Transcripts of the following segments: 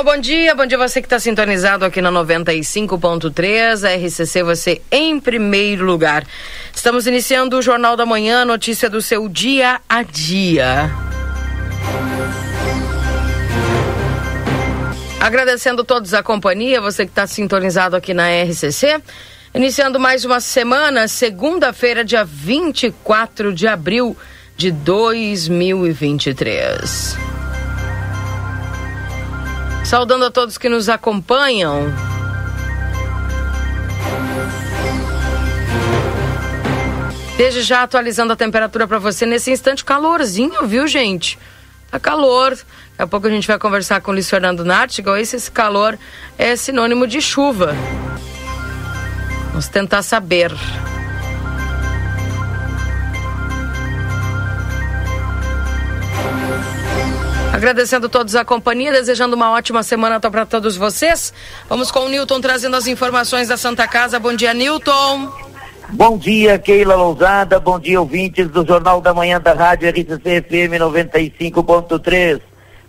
Alô, bom dia, bom dia você que está sintonizado aqui na 95.3, a RCC você em primeiro lugar. Estamos iniciando o Jornal da Manhã, notícia do seu dia a dia. Agradecendo todos a companhia, você que está sintonizado aqui na RCC. Iniciando mais uma semana, segunda-feira, dia 24 de abril de 2023. Saudando a todos que nos acompanham. Desde já atualizando a temperatura para você nesse instante, calorzinho, viu, gente? Tá calor. Daqui a pouco a gente vai conversar com o Luiz Fernando Nartigal. Esse, esse calor é sinônimo de chuva. Vamos tentar saber. Agradecendo a todos a companhia, desejando uma ótima semana para todos vocês. Vamos com o Newton trazendo as informações da Santa Casa. Bom dia, Newton. Bom dia, Keila Lousada. Bom dia, ouvintes do Jornal da Manhã da Rádio RCC FM 95.3.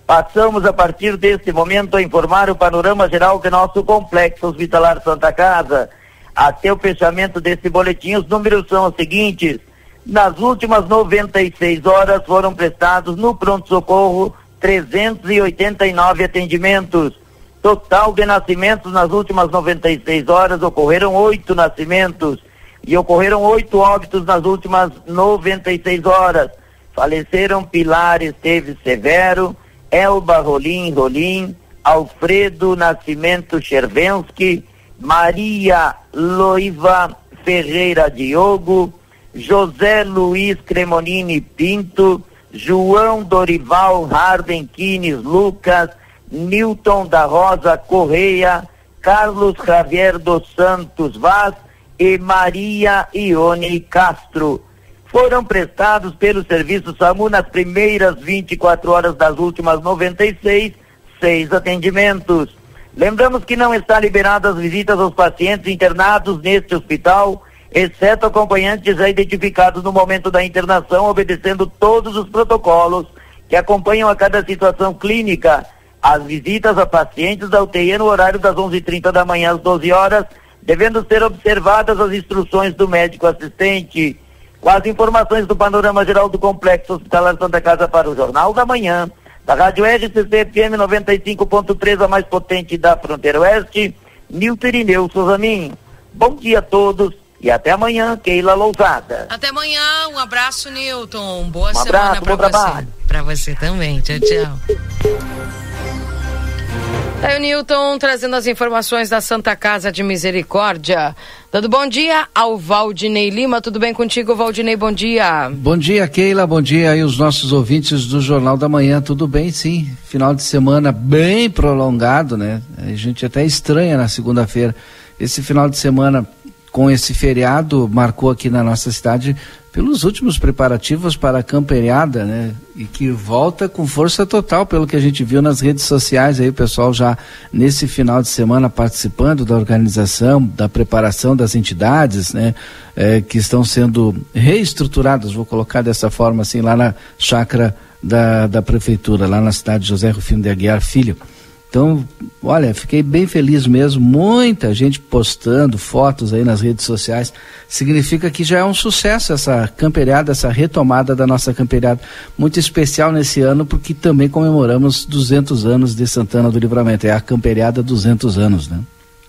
Passamos a partir deste momento a informar o panorama geral de nosso complexo hospitalar Santa Casa. Até o fechamento desse boletim, os números são os seguintes. Nas últimas 96 horas foram prestados no pronto-socorro 389 atendimentos. Total de nascimentos nas últimas 96 horas ocorreram oito nascimentos e ocorreram oito óbitos nas últimas 96 horas. Faleceram Pilar Esteves Severo, Elba Rolim Rolim, Alfredo Nascimento Chervensky, Maria Loiva Ferreira Diogo, José Luiz Cremonini Pinto, João Dorival Harden Quines Lucas, Newton da Rosa Correia, Carlos Javier dos Santos Vaz e Maria Ione Castro. Foram prestados pelo Serviço SAMU nas primeiras 24 horas das últimas 96, seis atendimentos. Lembramos que não está liberadas visitas aos pacientes internados neste hospital exceto acompanhantes já identificados no momento da internação, obedecendo todos os protocolos que acompanham a cada situação clínica. As visitas a pacientes da UTI no horário das 11h30 da manhã às 12 horas, devendo ser observadas as instruções do médico assistente. Com as informações do panorama geral do Complexo Hospitalar Santa Casa para o Jornal da Manhã, da Rádio RCC FM 95.3, a mais potente da fronteira oeste, Nilton Irineu Souzamin. Bom dia a todos e até amanhã, Keila Lousada. Até amanhã, um abraço, Newton. Boa um semana para você. Para você também. Tchau, tchau. Aí o Newton trazendo as informações da Santa Casa de Misericórdia. Dando bom dia ao Valdinei Lima. Tudo bem contigo, Valdinei? Bom dia. Bom dia, Keila. Bom dia aí os nossos ouvintes do Jornal da Manhã. Tudo bem, sim. Final de semana bem prolongado, né? A gente até estranha na segunda-feira. Esse final de semana com esse feriado marcou aqui na nossa cidade pelos últimos preparativos para a camperiada, né? E que volta com força total, pelo que a gente viu nas redes sociais aí, o pessoal já nesse final de semana participando da organização, da preparação das entidades, né? É, que estão sendo reestruturadas, vou colocar dessa forma assim, lá na chácara da, da prefeitura, lá na cidade de José Rufino de Aguiar Filho. Então, olha, fiquei bem feliz mesmo. Muita gente postando fotos aí nas redes sociais. Significa que já é um sucesso essa camperiada, essa retomada da nossa camperiada. Muito especial nesse ano, porque também comemoramos 200 anos de Santana do Livramento. É a camperiada 200 anos, né?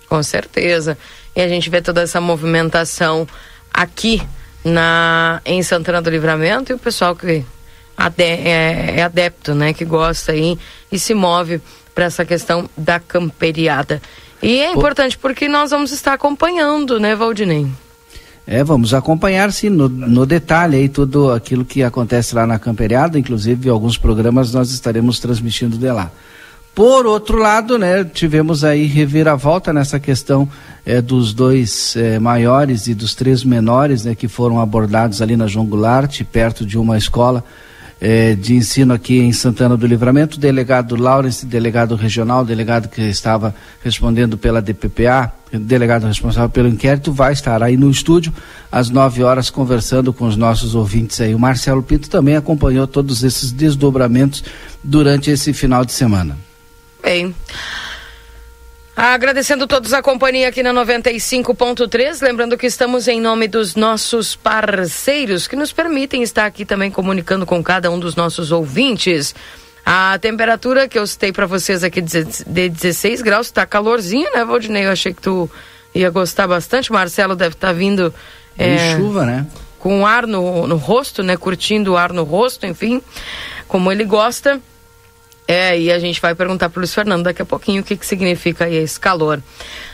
Com certeza. E a gente vê toda essa movimentação aqui na em Santana do Livramento e o pessoal que é, é adepto, né? Que gosta aí e se move para essa questão da camperiada. E é importante porque nós vamos estar acompanhando, né, Valdinei? É, vamos acompanhar sim no, no, detalhe aí tudo aquilo que acontece lá na camperiada, inclusive alguns programas nós estaremos transmitindo de lá. Por outro lado, né, tivemos aí reviravolta nessa questão é, dos dois é, maiores e dos três menores, né, que foram abordados ali na João Goulart, perto de uma escola é, de ensino aqui em Santana do Livramento. O delegado Lawrence, delegado regional, delegado que estava respondendo pela DPPA, delegado responsável pelo inquérito, vai estar aí no estúdio às 9 horas conversando com os nossos ouvintes aí. O Marcelo Pinto também acompanhou todos esses desdobramentos durante esse final de semana. Bem. Agradecendo todos a companhia aqui na 95.3, lembrando que estamos em nome dos nossos parceiros que nos permitem estar aqui também comunicando com cada um dos nossos ouvintes. A temperatura que eu citei para vocês aqui de 16 graus, está calorzinho, né, Valdinei? Eu achei que tu ia gostar bastante. Marcelo deve estar tá vindo. É, chuva, né? Com ar no, no rosto, né? Curtindo o ar no rosto, enfim, como ele gosta. É, e a gente vai perguntar para o Luiz Fernando daqui a pouquinho o que, que significa esse calor.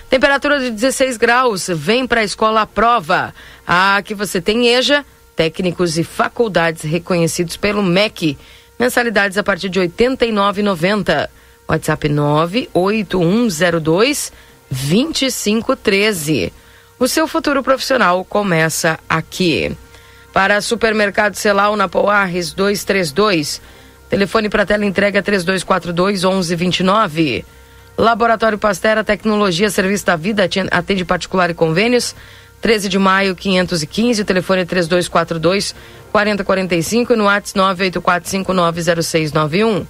Temperatura de 16 graus, vem para a escola à prova. Aqui você tem EJA, técnicos e faculdades reconhecidos pelo MEC. Mensalidades a partir de R$ 89,90. WhatsApp 98102 2513. O seu futuro profissional começa aqui. Para supermercado Celal na Poarres 232 Telefone para tela entrega 3242 1129. Laboratório Pastera Tecnologia Serviço da Vida atende particular e convênios. 13 de maio 515, o telefone é 3242 4045 e no WhatsApp 984590691.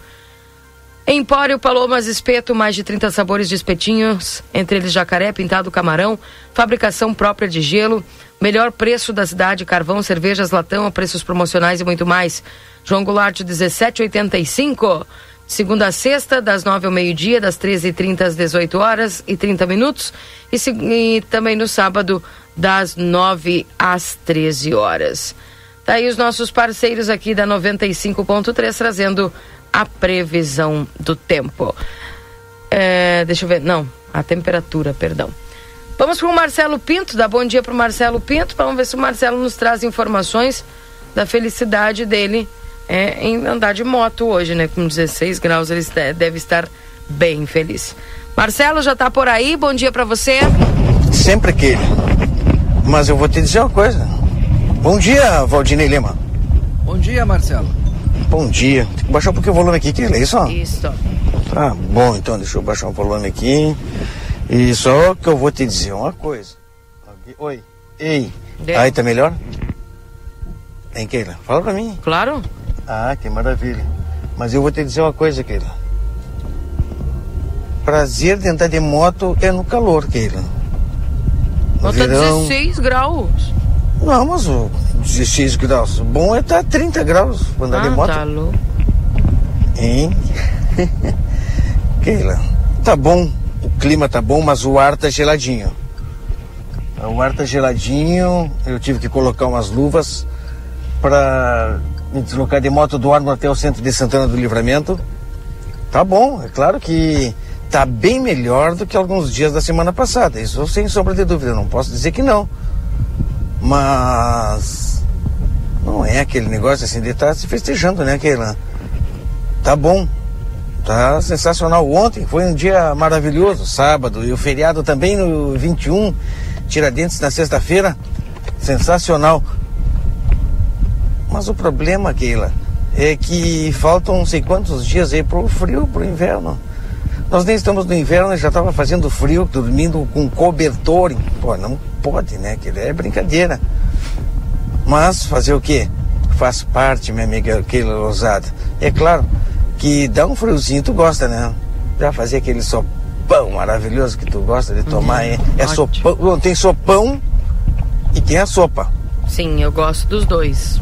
Empório Palomas Espeto, mais de 30 sabores de espetinhos, entre eles jacaré, pintado camarão, fabricação própria de gelo, melhor preço da cidade, carvão, cervejas, latão, preços promocionais e muito mais. João Goulart, 1785. Segunda a sexta, das nove ao meio-dia, das 13h30 às 18 horas e 30 minutos. E, e, também no sábado, das 9 às 13 horas. Tá aí os nossos parceiros aqui da 95.3 trazendo a previsão do tempo. É, deixa eu ver. Não, a temperatura, perdão. Vamos para o Marcelo Pinto, dá bom dia para o Marcelo Pinto. Vamos ver se o Marcelo nos traz informações da felicidade dele é, em andar de moto hoje, né? Com 16 graus, ele deve estar bem feliz. Marcelo já está por aí, bom dia para você. Sempre que. Mas eu vou te dizer uma coisa. Bom dia, Valdinei Lima. Bom dia, Marcelo. Bom dia. Tem que baixar um pouquinho o volume aqui, que é isso? Isso. Tá bom, então deixa eu baixar o volume aqui. E só que eu vou te dizer uma coisa. Oi. Ei. Deu. Aí tá melhor? Hein, Keila? Fala pra mim. Claro. Ah, que maravilha. Mas eu vou te dizer uma coisa, Keila. Prazer de andar de moto é no calor, Keila. No Nota verão... 16 graus. Não, mas o 16 graus. Bom é estar tá 30 graus pra andar ah, de moto. Tá louco. Hein? Keila, tá bom. O clima tá bom, mas o ar tá geladinho. O ar tá geladinho. Eu tive que colocar umas luvas para me deslocar de moto do Arno até o centro de Santana do Livramento. Tá bom, é claro que tá bem melhor do que alguns dias da semana passada. Isso sem sombra de dúvida, não posso dizer que não. Mas não é aquele negócio assim de estar tá se festejando, né, Keila? Tá bom, tá sensacional. Ontem foi um dia maravilhoso, sábado, e o feriado também no 21, Tiradentes na sexta-feira, sensacional. Mas o problema, Keila, é que faltam não sei quantos dias aí pro frio, pro inverno. Nós nem estamos no inverno, já estava fazendo frio, dormindo com cobertor. Pô, não pode, né? Que é brincadeira. Mas fazer o quê? Faz parte, minha amiga Keila Lousada. É claro que dá um friozinho, tu gosta, né? Já fazer aquele sopão maravilhoso que tu gosta de tomar. Uhum, é, sopão. Tem sopão e tem a sopa. Sim, eu gosto dos dois.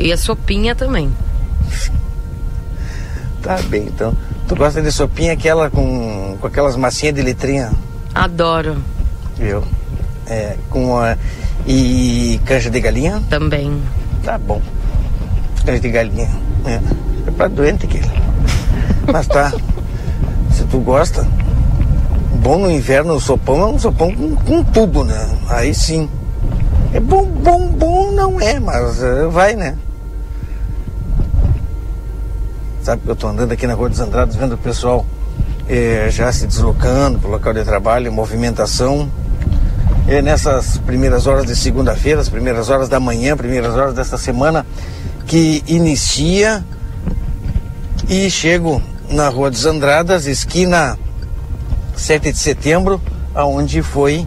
E a sopinha também. Tá bem, então. Tu gosta de sopinha aquela com, com aquelas massinhas de letrinha? Adoro. Viu? É, com a. E canja de galinha? Também. Tá bom. Canja de galinha. É, é pra doente aquilo. Mas tá. Se tu gosta, bom no inverno o sopão é um sopão com, com tubo, né? Aí sim. É bom, bom, bom não é, mas uh, vai, né? Sabe que eu estou andando aqui na Rua dos Andrados vendo o pessoal eh, já se deslocando para o local de trabalho, movimentação. E nessas primeiras horas de segunda-feira, as primeiras horas da manhã, primeiras horas desta semana que inicia e chego na Rua dos Andradas, esquina 7 de setembro, aonde foi,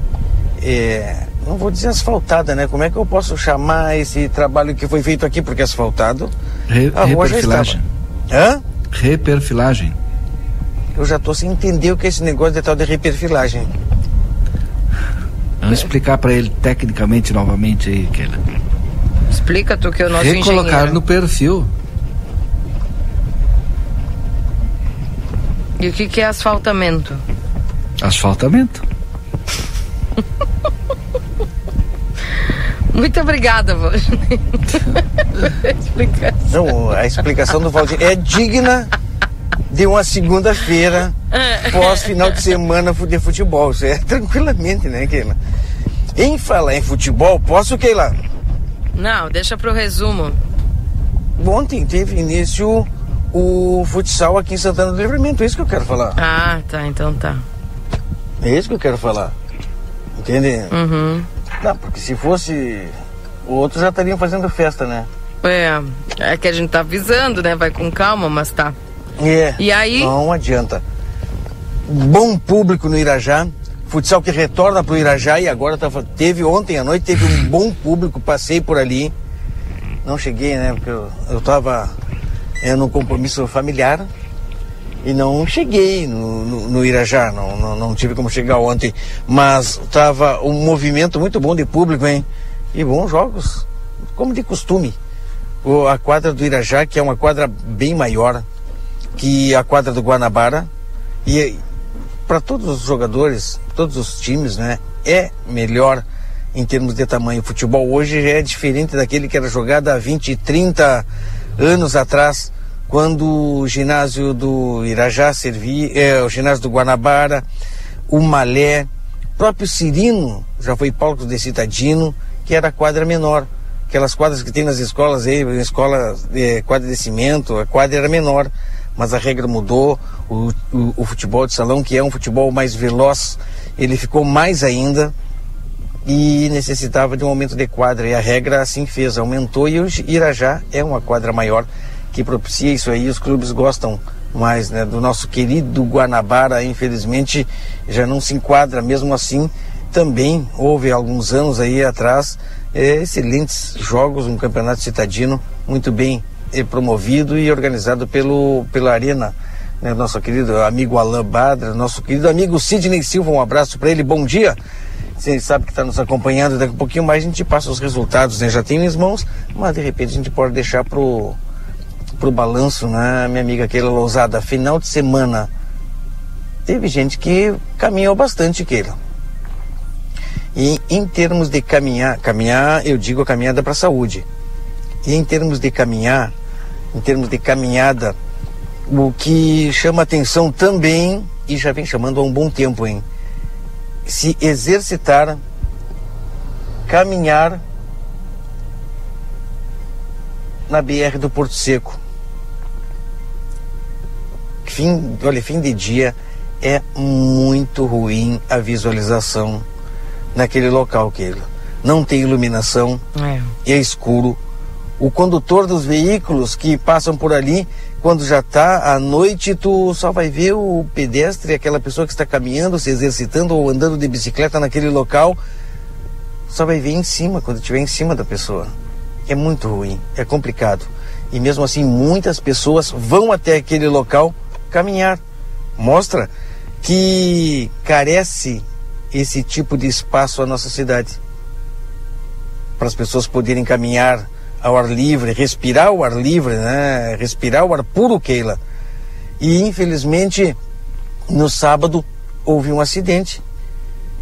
é, não vou dizer asfaltada, né? Como é que eu posso chamar esse trabalho que foi feito aqui? Porque asfaltado, Re a rua já estava. Hã? Reperfilagem. Eu já estou sem entender o que é esse negócio de tal de reperfilagem. Vamos explicar para ele tecnicamente novamente aí, Keila. Explica tu que é o nosso Recolocar engenheiro. no perfil. E o que, que é asfaltamento? Asfaltamento. Muito obrigada, Valdinei. explicação. Não, a explicação do Valdir é digna de uma segunda-feira pós final de semana de futebol. Isso é tranquilamente, né, Keila? Em falar em futebol, posso, Keila? Não, deixa pro resumo. Ontem teve início o futsal aqui em Santana do Livramento, é isso que eu quero falar. Ah, tá, então tá. É isso que eu quero falar. Entende? Uhum. Não, porque se fosse. Outros já estariam fazendo festa, né? É, é que a gente tá avisando, né? Vai com calma, mas tá. É. E aí? Não adianta. Bom público no Irajá. Futsal que retorna pro Irajá e agora tá, teve ontem à noite, teve um bom público, passei por ali. Não cheguei, né? Porque eu, eu tava é, num compromisso familiar e não cheguei no, no, no Irajá, não, não, não, tive como chegar ontem. Mas tava um movimento muito bom de público, hein? E bons jogos, como de costume. O, a quadra do Irajá, que é uma quadra bem maior que a quadra do Guanabara. E para todos os jogadores, todos os times, né? É melhor em termos de tamanho. O futebol hoje já é diferente daquele que era jogado há 20, 30 anos atrás, quando o ginásio do Irajá servia, é, o ginásio do Guanabara, o Malé, o próprio Cirino já foi palco de Citadino, que era a quadra menor. Aquelas quadras que tem nas escolas aí, escola, é, quadra de cimento, a quadra era menor mas a regra mudou. O, o, o, futebol de salão, que é um futebol mais veloz, ele ficou mais ainda e necessitava de um aumento de quadra. E a regra assim fez, aumentou e o Irajá é uma quadra maior que propicia isso aí. Os clubes gostam mais né, do nosso querido Guanabara, infelizmente já não se enquadra. Mesmo assim, também houve alguns anos aí atrás é, excelentes jogos, um campeonato citadino muito bem promovido e organizado pelo, pela Arena, né, nosso querido amigo Alain Badra, nosso querido amigo Sidney Silva, um abraço para ele, bom dia. Você sabe que está nos acompanhando, daqui a pouquinho mais a gente passa os resultados, né? Já tem nas mãos, mas de repente a gente pode deixar pro, pro balanço, né, minha amiga Keila Lousada, final de semana. Teve gente que caminhou bastante, Keila. E em termos de caminhar, caminhar, eu digo a caminhada para a saúde. E em termos de caminhar, em termos de caminhada, o que chama atenção também, e já vem chamando há um bom tempo, hein? Se exercitar, caminhar na BR do Porto Seco. Fim, olha, fim de dia é muito ruim a visualização naquele local, que não tem iluminação, é, é escuro, o condutor dos veículos que passam por ali, quando já está à noite, tu só vai ver o pedestre, aquela pessoa que está caminhando, se exercitando ou andando de bicicleta naquele local, só vai ver em cima, quando estiver em cima da pessoa. É muito ruim, é complicado. E mesmo assim, muitas pessoas vão até aquele local caminhar. Mostra que carece esse tipo de espaço a nossa cidade. Para as pessoas poderem caminhar ao ar livre, respirar o ar livre, né? Respirar o ar puro, Keila. E infelizmente, no sábado houve um acidente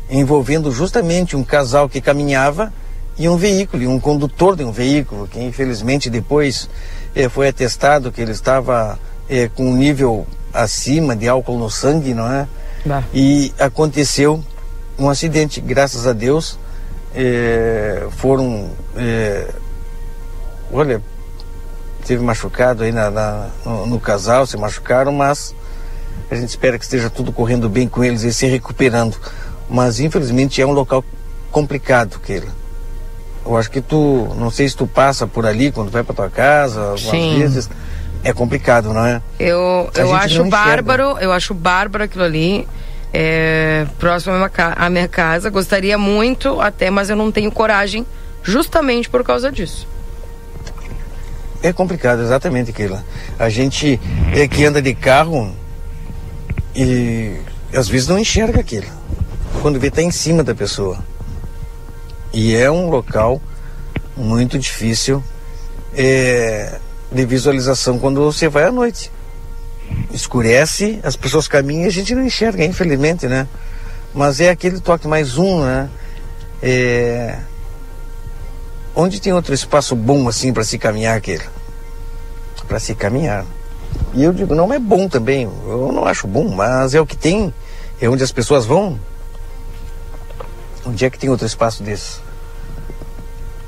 envolvendo justamente um casal que caminhava e um veículo, e um condutor de um veículo, que infelizmente depois eh, foi atestado que ele estava eh, com um nível acima de álcool no sangue, não é? Bah. E aconteceu um acidente, graças a Deus, é, foram. É, olha, teve machucado aí na, na no, no, casal, se machucaram, mas a gente espera que esteja tudo correndo bem com eles e se recuperando. Mas infelizmente é um local complicado, Keila. Eu acho que tu, não sei se tu passa por ali quando vai para tua casa, algumas Sim. vezes. É complicado, não é? Eu, eu acho bárbaro, eu acho bárbaro aquilo ali. É, próximo à minha casa. Gostaria muito até, mas eu não tenho coragem justamente por causa disso. É complicado, exatamente, Keila. A gente é que anda de carro e às vezes não enxerga aquilo. Quando vê, tá em cima da pessoa. E é um local muito difícil é, de visualização quando você vai à noite. Escurece, as pessoas caminham e a gente não enxerga, infelizmente, né? Mas é aquele toque mais um, né? É... Onde tem outro espaço bom assim para se caminhar aquele? Para se caminhar. E eu digo, não é bom também, eu não acho bom, mas é o que tem, é onde as pessoas vão. Onde é que tem outro espaço desse?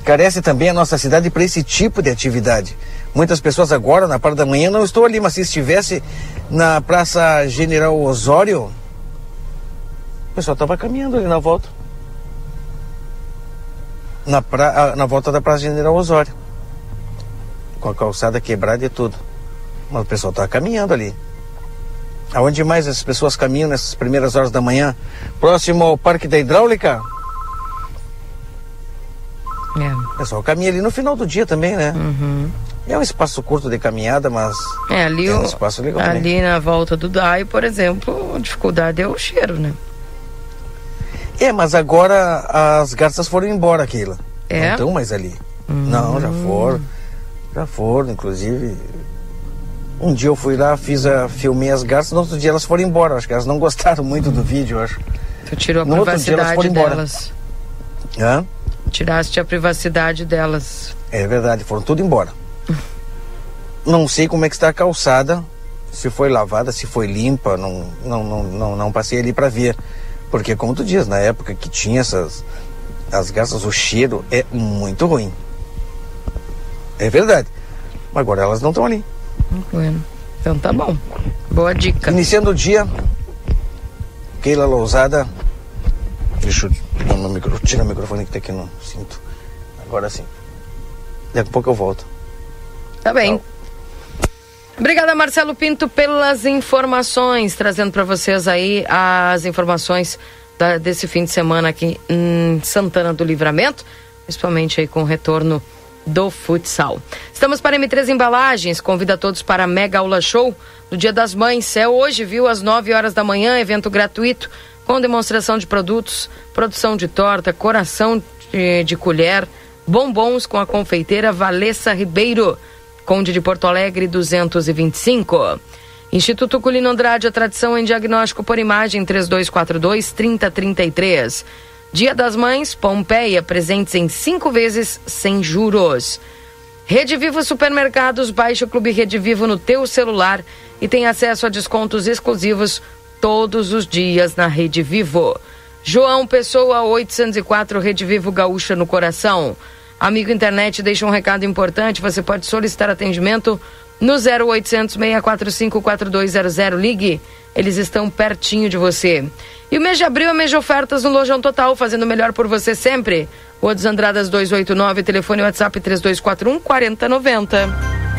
Carece também a nossa cidade para esse tipo de atividade. Muitas pessoas agora, na parte da manhã, não estou ali, mas se estivesse na Praça General Osório, o pessoal estava caminhando ali na volta. Na, pra, na volta da Praça General Osório. Com a calçada quebrada e tudo. Mas o pessoal estava caminhando ali. Aonde mais as pessoas caminham nessas primeiras horas da manhã? Próximo ao Parque da Hidráulica? É. O pessoal caminha ali no final do dia também, né? Uhum. É um espaço curto de caminhada, mas é, ali é um espaço legal Ali na volta do DAI, por exemplo, a dificuldade é o cheiro, né? É, mas agora as garças foram embora, Keila. É? Não estão mais ali. Não, já foram. Já foram, inclusive um dia eu fui lá, fiz a, filmei as garças, no outro dia elas foram embora. Acho que elas não gostaram muito do vídeo, acho. Tu tirou a no privacidade delas. Hã? Tiraste a privacidade delas. É verdade, foram tudo embora. não sei como é que está a calçada, se foi lavada, se foi limpa, não, não, não, não, não passei ali para ver. Porque como tu diz, na época que tinha essas as garças, o cheiro é muito ruim. É verdade. Agora elas não estão ali. Bueno. Então tá bom. Boa dica. Iniciando o dia, Keila Lousada. Deixa eu tirar, meu micro, tirar o microfone que tá aqui no cinto. Agora sim. Daqui a pouco eu volto. Tá bem. Tchau. Obrigada, Marcelo Pinto, pelas informações, trazendo para vocês aí as informações da, desse fim de semana aqui em Santana do Livramento, principalmente aí com o retorno do futsal. Estamos para M3 Embalagens, convida todos para a Mega Aula Show no Dia das Mães. É hoje, viu, às 9 horas da manhã, evento gratuito com demonstração de produtos, produção de torta, coração de, de colher, bombons com a confeiteira Valessa Ribeiro, Conde de Porto Alegre 225. Instituto Culino Andrade, a tradição em diagnóstico por imagem 3242 3033. Dia das Mães, Pompeia, presentes em cinco vezes sem juros. Rede Vivo Supermercados, baixe o Clube Rede Vivo no teu celular e tem acesso a descontos exclusivos todos os dias na Rede Vivo. João Pessoa, 804, Rede Vivo Gaúcha no coração. Amigo internet, deixa um recado importante, você pode solicitar atendimento no 0800 645 4200. Ligue, eles estão pertinho de você. E o mês de abril é mês de ofertas no Lojão Total, fazendo melhor por você sempre. Rua dos Andradas 289, telefone WhatsApp 3241 4090.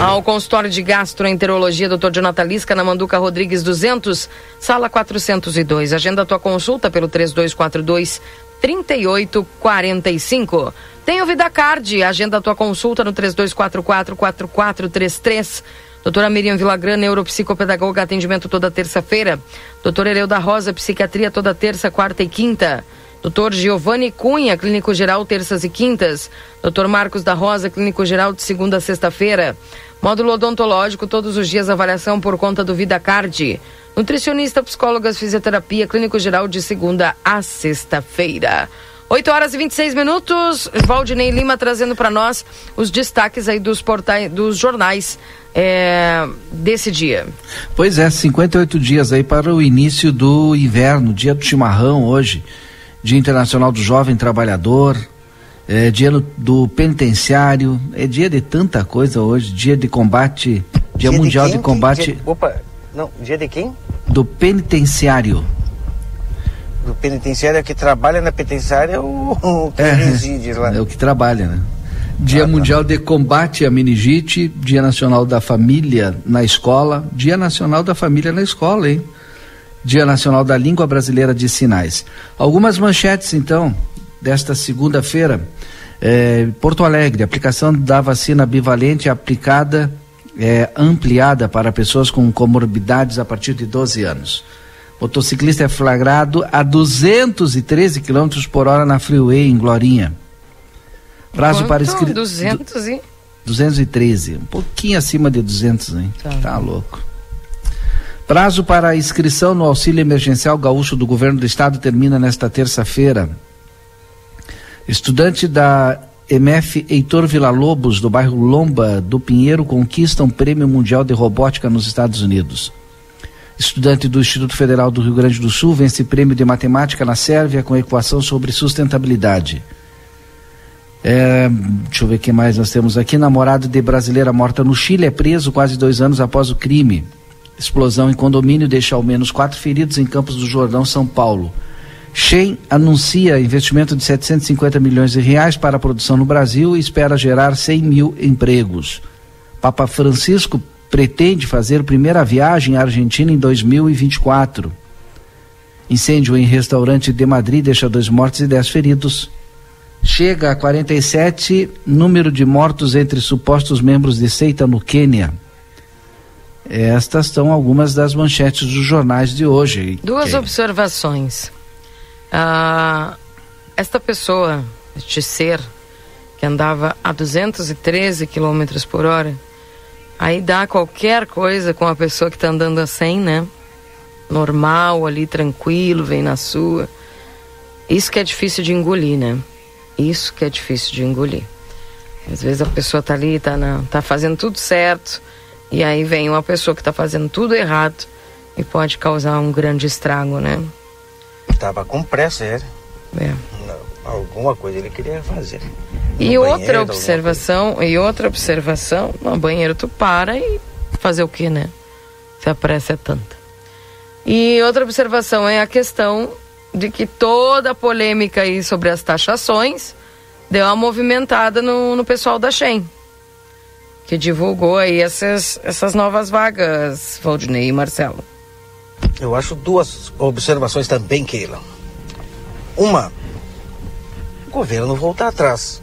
Ao consultório de gastroenterologia, Dr. Jonathan Lisca, na Manduca Rodrigues 200, sala 402. Agenda tua consulta pelo 3242 3845. Tem o VidaCard, agenda a tua consulta no 3244-4433. Doutora Miriam Villagrana, neuropsicopedagoga, atendimento toda terça-feira. Doutora Ereu da Rosa, psiquiatria toda terça, quarta e quinta. Doutor Giovanni Cunha, clínico geral, terças e quintas. Doutor Marcos da Rosa, clínico geral, de segunda a sexta-feira. Módulo odontológico, todos os dias avaliação por conta do VidaCard. Nutricionista, psicólogas, fisioterapia, clínico geral, de segunda a sexta-feira. 8 horas e 26 minutos. Valdinei Lima trazendo para nós os destaques aí dos portais, dos jornais é, desse dia. Pois é, 58 dias aí para o início do inverno, dia do chimarrão hoje, Dia Internacional do Jovem Trabalhador, é dia do, do penitenciário, é dia de tanta coisa hoje, dia de combate, dia, dia mundial de, de combate. Dia, opa, não, dia de quem? Do penitenciário do penitenciário que trabalha na penitenciária ou o que é, reside lá? É o que trabalha, né? Dia ah, tá. Mundial de Combate à Meningite, Dia Nacional da Família na Escola, Dia Nacional da Família na Escola, hein? Dia Nacional da Língua Brasileira de Sinais. Algumas manchetes, então, desta segunda-feira. É, Porto Alegre, aplicação da vacina bivalente aplicada, é, ampliada para pessoas com comorbidades a partir de 12 anos. Motociclista é flagrado a 213 km por hora na freeway em Glorinha. Prazo Quanto? para inscrição. 200 e... 213, um pouquinho acima de 200, hein? Tá. tá louco. Prazo para inscrição no auxílio emergencial gaúcho do governo do estado termina nesta terça-feira. Estudante da MF Heitor Villa-Lobos, do bairro Lomba do Pinheiro, conquista um prêmio mundial de robótica nos Estados Unidos. Estudante do Instituto Federal do Rio Grande do Sul vence prêmio de matemática na Sérvia com equação sobre sustentabilidade. É, deixa eu ver o que mais nós temos aqui. Namorado de brasileira morta no Chile é preso quase dois anos após o crime. Explosão em condomínio deixa ao menos quatro feridos em Campos do Jordão, São Paulo. Shen anuncia investimento de 750 milhões de reais para a produção no Brasil e espera gerar 100 mil empregos. Papa Francisco pretende fazer primeira viagem à Argentina em 2024. Incêndio em restaurante de Madrid deixa dois mortos e dez feridos. Chega a 47 número de mortos entre supostos membros de seita no Quênia. Estas são algumas das manchetes dos jornais de hoje. Duas que... observações. Ah, esta pessoa, este ser, que andava a 213 km por hora, Aí dá qualquer coisa com a pessoa que está andando a 100, né? Normal, ali, tranquilo, vem na sua. Isso que é difícil de engolir, né? Isso que é difícil de engolir. Às vezes a pessoa tá ali, tá, na, tá fazendo tudo certo, e aí vem uma pessoa que tá fazendo tudo errado e pode causar um grande estrago, né? Tava com pressa, é. É. Alguma coisa ele queria fazer. E outra observação, e outra observação, no banheiro tu para e fazer o que, né? Se a pressa é tanta. E outra observação é a questão de que toda a polêmica aí sobre as taxações deu uma movimentada no, no pessoal da Shen, que divulgou aí essas, essas novas vagas, Valdinei e Marcelo. Eu acho duas observações também, Keila. Uma, o governo voltar atrás.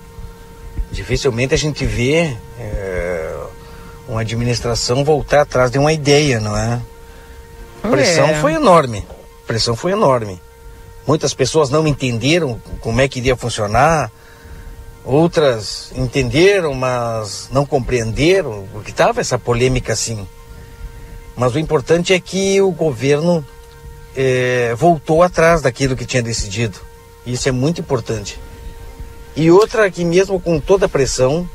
Dificilmente a gente vê é, uma administração voltar atrás de uma ideia, não é? A pressão é. foi enorme. A pressão foi enorme. Muitas pessoas não entenderam como é que iria funcionar. Outras entenderam, mas não compreenderam, porque estava essa polêmica assim. Mas o importante é que o governo é, voltou atrás daquilo que tinha decidido. Isso é muito importante. E outra que mesmo com toda a pressão,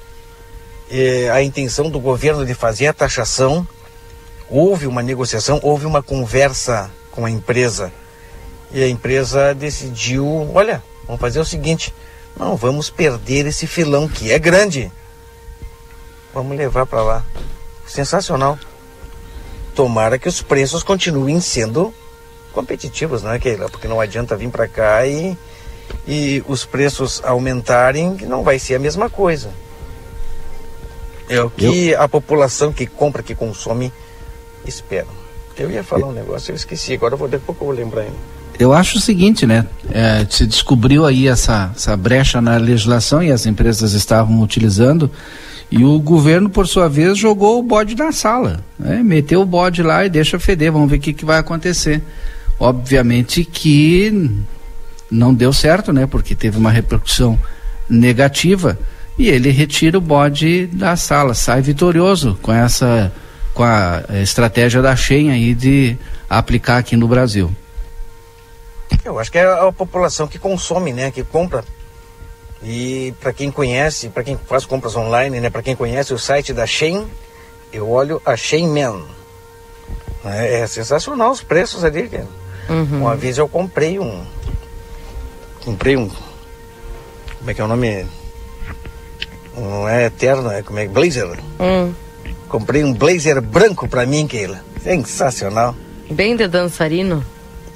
eh, a intenção do governo de fazer a taxação, houve uma negociação, houve uma conversa com a empresa. E a empresa decidiu, olha, vamos fazer o seguinte, não vamos perder esse filão que é grande. Vamos levar para lá. Sensacional. Tomara que os preços continuem sendo competitivos, não é, Keila? Porque não adianta vir para cá e e os preços aumentarem, não vai ser a mesma coisa. É o que eu... a população que compra, que consome, espera. Eu ia falar um negócio, eu esqueci, agora eu vou, daqui a pouco eu vou lembrar ainda. Eu acho o seguinte, né? É, se descobriu aí essa, essa brecha na legislação e as empresas estavam utilizando, e o governo, por sua vez, jogou o bode na sala. Né? Meteu o bode lá e deixa feder, vamos ver o que, que vai acontecer. Obviamente que não deu certo, né? Porque teve uma repercussão negativa e ele retira o bode da sala, sai vitorioso com essa com a estratégia da Shen aí de aplicar aqui no Brasil. Eu acho que é a população que consome, né? Que compra. E para quem conhece, para quem faz compras online, né? Para quem conhece o site da Shein, eu olho a Shein Man. É, é sensacional os preços ali. Uhum. Uma vez eu comprei um. Comprei um. Como é que é o nome? Não é eterno, é como é blazer. Hum. Comprei um blazer branco para mim, Keila. Sensacional. Bem de dançarino?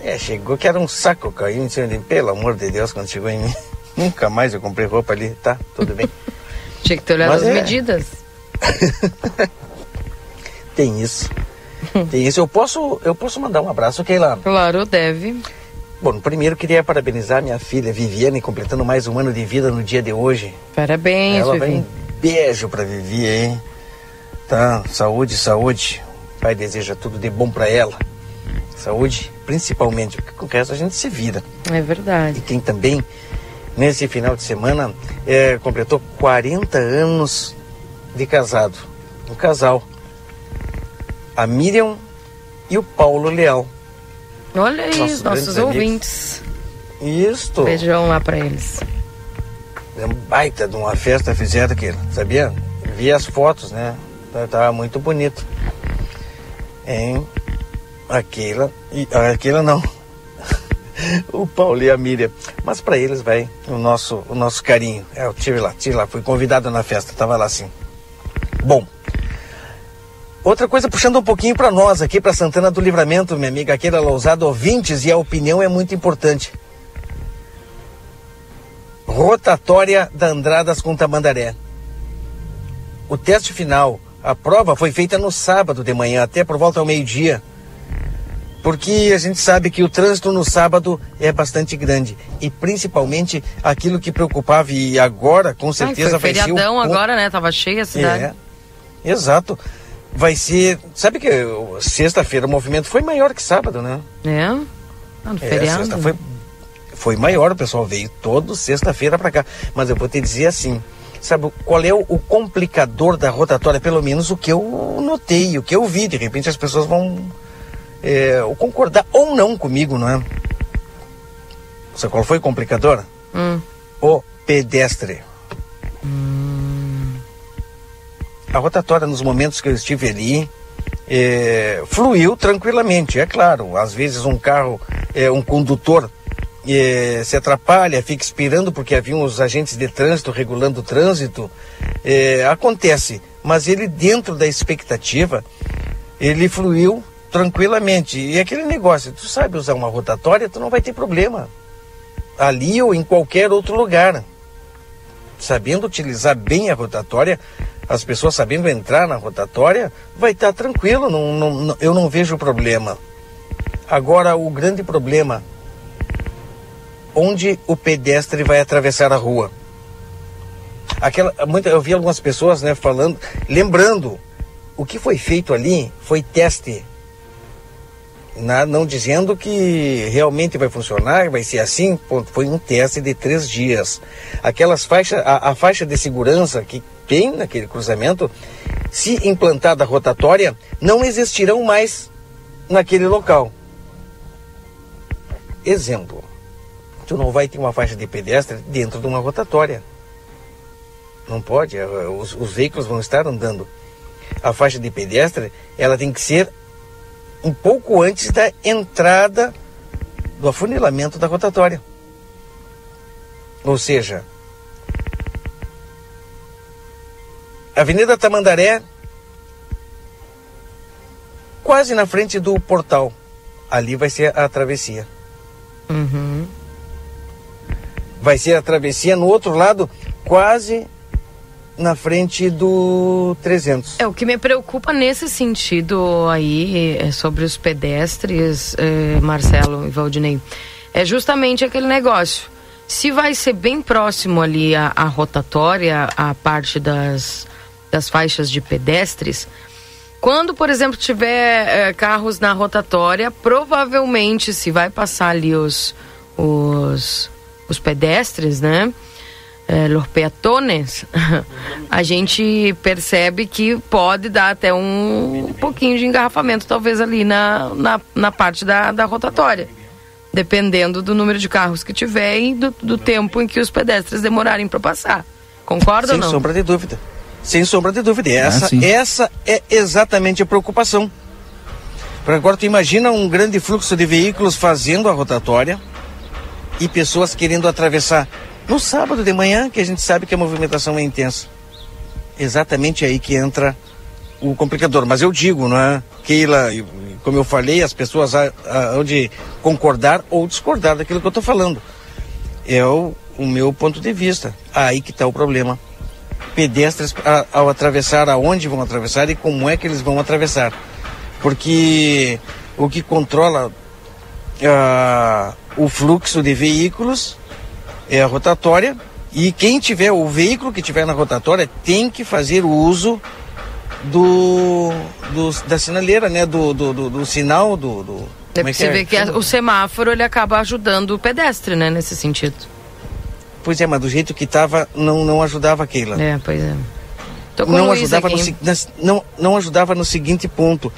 É, chegou que era um saco caiu em cima de mim. Pelo amor de Deus, quando chegou em mim. Nunca mais eu comprei roupa ali, tá? Tudo bem. Tinha que ter olhado Mas as é... medidas. Tem isso. Tem isso. Eu posso, eu posso mandar um abraço, Keila? Claro, deve. Bom, primeiro queria parabenizar minha filha Viviane, completando mais um ano de vida no dia de hoje. Parabéns, Ela vai um beijo pra Vivi, hein? Tá, saúde, saúde. O pai deseja tudo de bom para ela. Saúde, principalmente, porque com o resto a gente se vira. É verdade. E quem também, nesse final de semana, é, completou 40 anos de casado. Um casal a Miriam e o Paulo Leal. Olha aí, nossos, nossos ouvintes. Isto. Beijão lá para eles. É um baita de uma festa fizeram aquilo, sabia? Vi as fotos, né? Tava tá, tá muito bonito. Em aquela. E, aquela não. o Paulo e a Miriam. Mas para eles vai o nosso, o nosso carinho. É, eu tive lá, tive lá, fui convidado na festa, tava lá assim. Bom, Outra coisa, puxando um pouquinho para nós aqui, para Santana do Livramento, minha amiga Keila Lousado, ouvintes, e a opinião é muito importante. Rotatória da Andradas com Tamandaré. O teste final, a prova foi feita no sábado de manhã, até por volta ao meio-dia. Porque a gente sabe que o trânsito no sábado é bastante grande. E principalmente aquilo que preocupava, e agora com certeza Ai, foi vai feriadão ser. O... agora, né? Tava cheia a cidade. É, exato vai ser. Sabe que sexta-feira o movimento foi maior que sábado, né? É? Ah, no é, feriado. Sexta foi, foi maior, o pessoal veio todo sexta-feira para cá. Mas eu vou te dizer assim. Sabe qual é o, o, complicador da rotatória? Pelo menos o que eu notei, o que eu vi. De repente as pessoas vão é, concordar ou não comigo, não é? Sabe qual foi o complicador? Hum. O pedestre. Hum a rotatória nos momentos que eu estive ali é, fluiu tranquilamente. É claro, às vezes um carro, é, um condutor é, se atrapalha, fica esperando porque haviam os agentes de trânsito regulando o trânsito. É, acontece, mas ele dentro da expectativa, ele fluiu tranquilamente. E aquele negócio, tu sabe usar uma rotatória, tu não vai ter problema. Ali ou em qualquer outro lugar. Sabendo utilizar bem a rotatória, as pessoas sabendo entrar na rotatória, vai estar tranquilo, não, não, eu não vejo problema. Agora, o grande problema, onde o pedestre vai atravessar a rua? Aquela, muita, eu vi algumas pessoas né, falando, lembrando, o que foi feito ali foi teste na, não dizendo que realmente vai funcionar, vai ser assim, foi um teste de três dias. Aquelas faixas, a, a faixa de segurança que tem naquele cruzamento, se implantada a rotatória, não existirão mais naquele local. Exemplo, tu não vai ter uma faixa de pedestre dentro de uma rotatória. Não pode, eh, os, os veículos vão estar andando. A faixa de pedestre, ela tem que ser um pouco antes da entrada do afunilamento da rotatória. Ou seja, Avenida Tamandaré, quase na frente do portal. Ali vai ser a travessia. Uhum. Vai ser a travessia no outro lado, quase na frente do 300. É, o que me preocupa nesse sentido aí, é sobre os pedestres, é, Marcelo e Valdinei, é justamente aquele negócio. Se vai ser bem próximo ali a, a rotatória, a parte das, das faixas de pedestres, quando, por exemplo, tiver é, carros na rotatória, provavelmente se vai passar ali os, os, os pedestres, né? É, los peatones, a gente percebe que pode dar até um, um pouquinho de engarrafamento, talvez ali na, na, na parte da, da rotatória. dependendo do número de carros que tiver e do, do tempo em que os pedestres demorarem para passar. Concorda Sem ou não? Sem sombra de dúvida. Sem sombra de dúvida. E essa, ah, essa é exatamente a preocupação. Porque agora tu imagina um grande fluxo de veículos fazendo a rotatória e pessoas querendo atravessar no sábado de manhã, que a gente sabe que a movimentação é intensa. Exatamente aí que entra o complicador. Mas eu digo, não é, Keila, como eu falei, as pessoas hão de concordar ou discordar daquilo que eu estou falando. É o, o, meu ponto de vista. Aí que está o problema. Pedestres a, ao atravessar, aonde vão atravessar e como é que eles vão atravessar. Porque o que controla uh, o fluxo de veículos é a rotatória e quem tiver, o veículo que tiver na rotatória tem que fazer o uso do, do da sinaleira, né? Do, do, do, do sinal, do... do é você é? vê que o semáforo ele acaba ajudando o pedestre, né? Nesse sentido. Pois é, mas do jeito que estava não, não ajudava aquela. É, pois é. não ajudava no, não, não ajudava no seguinte ponto.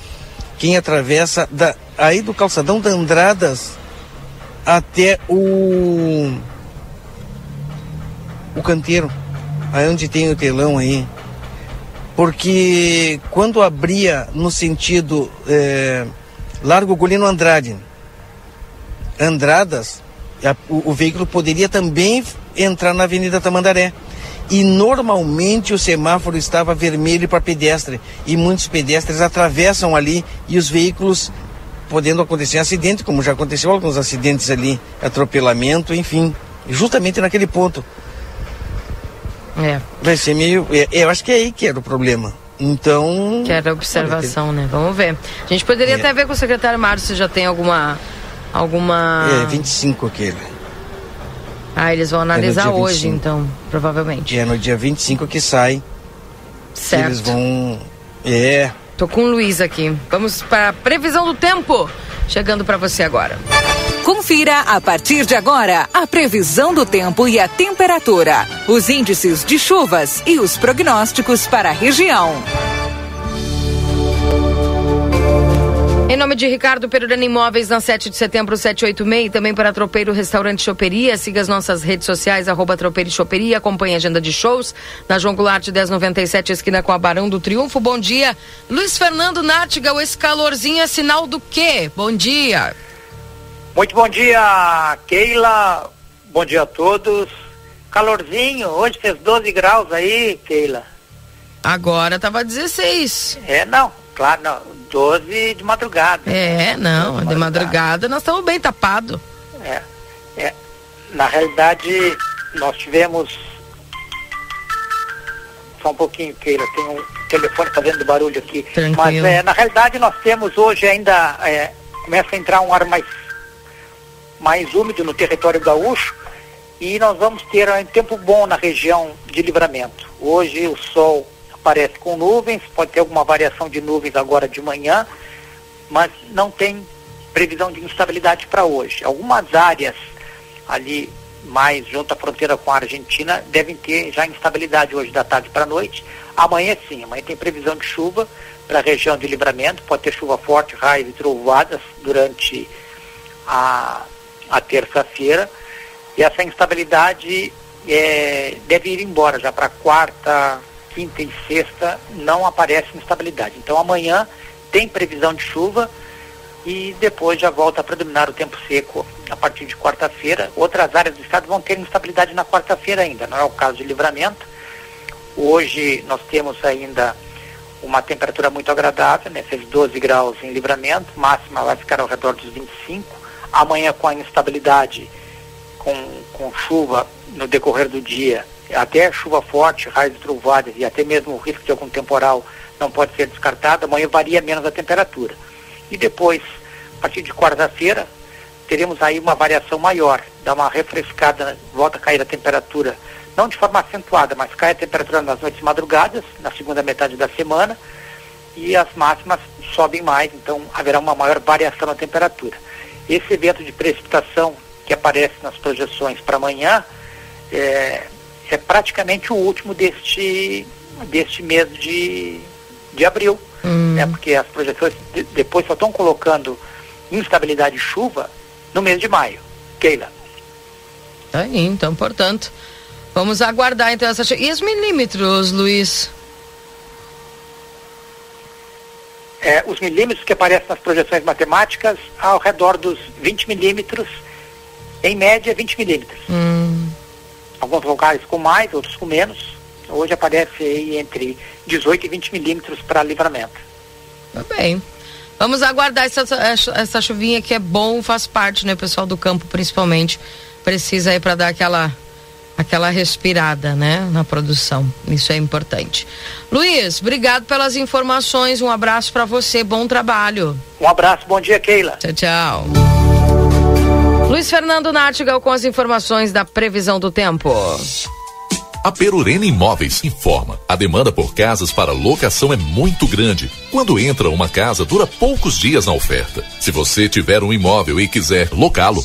Quem atravessa da, aí do calçadão da Andradas até o o canteiro, aí onde tem o telão aí. Porque quando abria no sentido é, Largo Golino Andrade, Andradas, a, o, o veículo poderia também entrar na Avenida Tamandaré. E normalmente o semáforo estava vermelho para pedestre. E muitos pedestres atravessam ali e os veículos podendo acontecer acidente, como já aconteceu alguns acidentes ali, atropelamento, enfim, justamente naquele ponto. É. Vai ser meio. É, eu acho que é aí que era o problema. Então. Que era observação, né? Vamos ver. A gente poderia é. até ver com o secretário Márcio se já tem alguma. alguma. É, 25 aquele. Ah, eles vão é analisar é hoje, então, provavelmente. É no dia 25 que sai. Certo. eles vão. É. Tô com o Luiz aqui. Vamos para a previsão do tempo. Chegando para você agora. Confira a partir de agora a previsão do tempo e a temperatura, os índices de chuvas e os prognósticos para a região. Em nome de Ricardo Perurana Imóveis, na 7 de setembro, 786, também para Tropeiro Restaurante Choperia. Siga as nossas redes sociais, arroba Tropeiro Choperia. Acompanhe a agenda de shows na João Goulart 1097, esquina com a Barão do Triunfo. Bom dia. Luiz Fernando Nártiga, esse calorzinho é sinal do quê? Bom dia. Muito bom dia, Keila. Bom dia a todos. Calorzinho, hoje fez 12 graus aí, Keila. Agora tava 16. É, não, claro, não. 12 de madrugada. É, não, de, de madrugada. nós estamos bem tapados. É, é. Na realidade, nós tivemos. Só um pouquinho, Keila, tem um telefone fazendo barulho aqui. Tranquilo. Mas é, na realidade nós temos hoje ainda. É, começa a entrar um ar mais mais úmido no território gaúcho e nós vamos ter um tempo bom na região de livramento. Hoje o sol aparece com nuvens, pode ter alguma variação de nuvens agora de manhã, mas não tem previsão de instabilidade para hoje. Algumas áreas ali mais junto à fronteira com a Argentina devem ter já instabilidade hoje da tarde para a noite. Amanhã sim, amanhã tem previsão de chuva para a região de livramento, pode ter chuva forte, raios e trovoadas durante a a terça-feira, e essa instabilidade é, deve ir embora já para quarta, quinta e sexta não aparece instabilidade. Então amanhã tem previsão de chuva e depois já volta a predominar o tempo seco a partir de quarta-feira. Outras áreas do estado vão ter instabilidade na quarta-feira ainda, não é o caso de livramento. Hoje nós temos ainda uma temperatura muito agradável, né? fez 12 graus em livramento, máxima vai ficar ao redor dos 25 amanhã com a instabilidade, com, com chuva no decorrer do dia, até chuva forte, raios trovadas e até mesmo o risco de algum temporal não pode ser descartado, amanhã varia menos a temperatura. E depois, a partir de quarta-feira, teremos aí uma variação maior, dá uma refrescada, volta a cair a temperatura, não de forma acentuada, mas cai a temperatura nas noites madrugadas, na segunda metade da semana, e as máximas sobem mais, então haverá uma maior variação na temperatura. Esse evento de precipitação que aparece nas projeções para amanhã é, é, praticamente o último deste, deste mês de, de abril. Hum. Né, porque as projeções de, depois só estão colocando instabilidade de chuva no mês de maio. Keila. Aí, então, portanto, vamos aguardar então essa. E os milímetros, Luiz? É, os milímetros que aparecem nas projeções matemáticas ao redor dos 20 milímetros, em média 20 milímetros. Hum. Alguns lugares com mais, outros com menos. Hoje aparece aí entre 18 e 20 milímetros para livramento. Tá bem. Vamos aguardar essa, essa chuvinha que é bom, faz parte, né, pessoal do campo principalmente. Precisa aí para dar aquela aquela respirada, né, na produção. Isso é importante. Luiz, obrigado pelas informações. Um abraço para você. Bom trabalho. Um abraço. Bom dia, Keila. Tchau, tchau. Luiz Fernando Nartigal com as informações da previsão do tempo. A Perurena Imóveis informa: a demanda por casas para locação é muito grande. Quando entra uma casa, dura poucos dias na oferta. Se você tiver um imóvel e quiser locá-lo,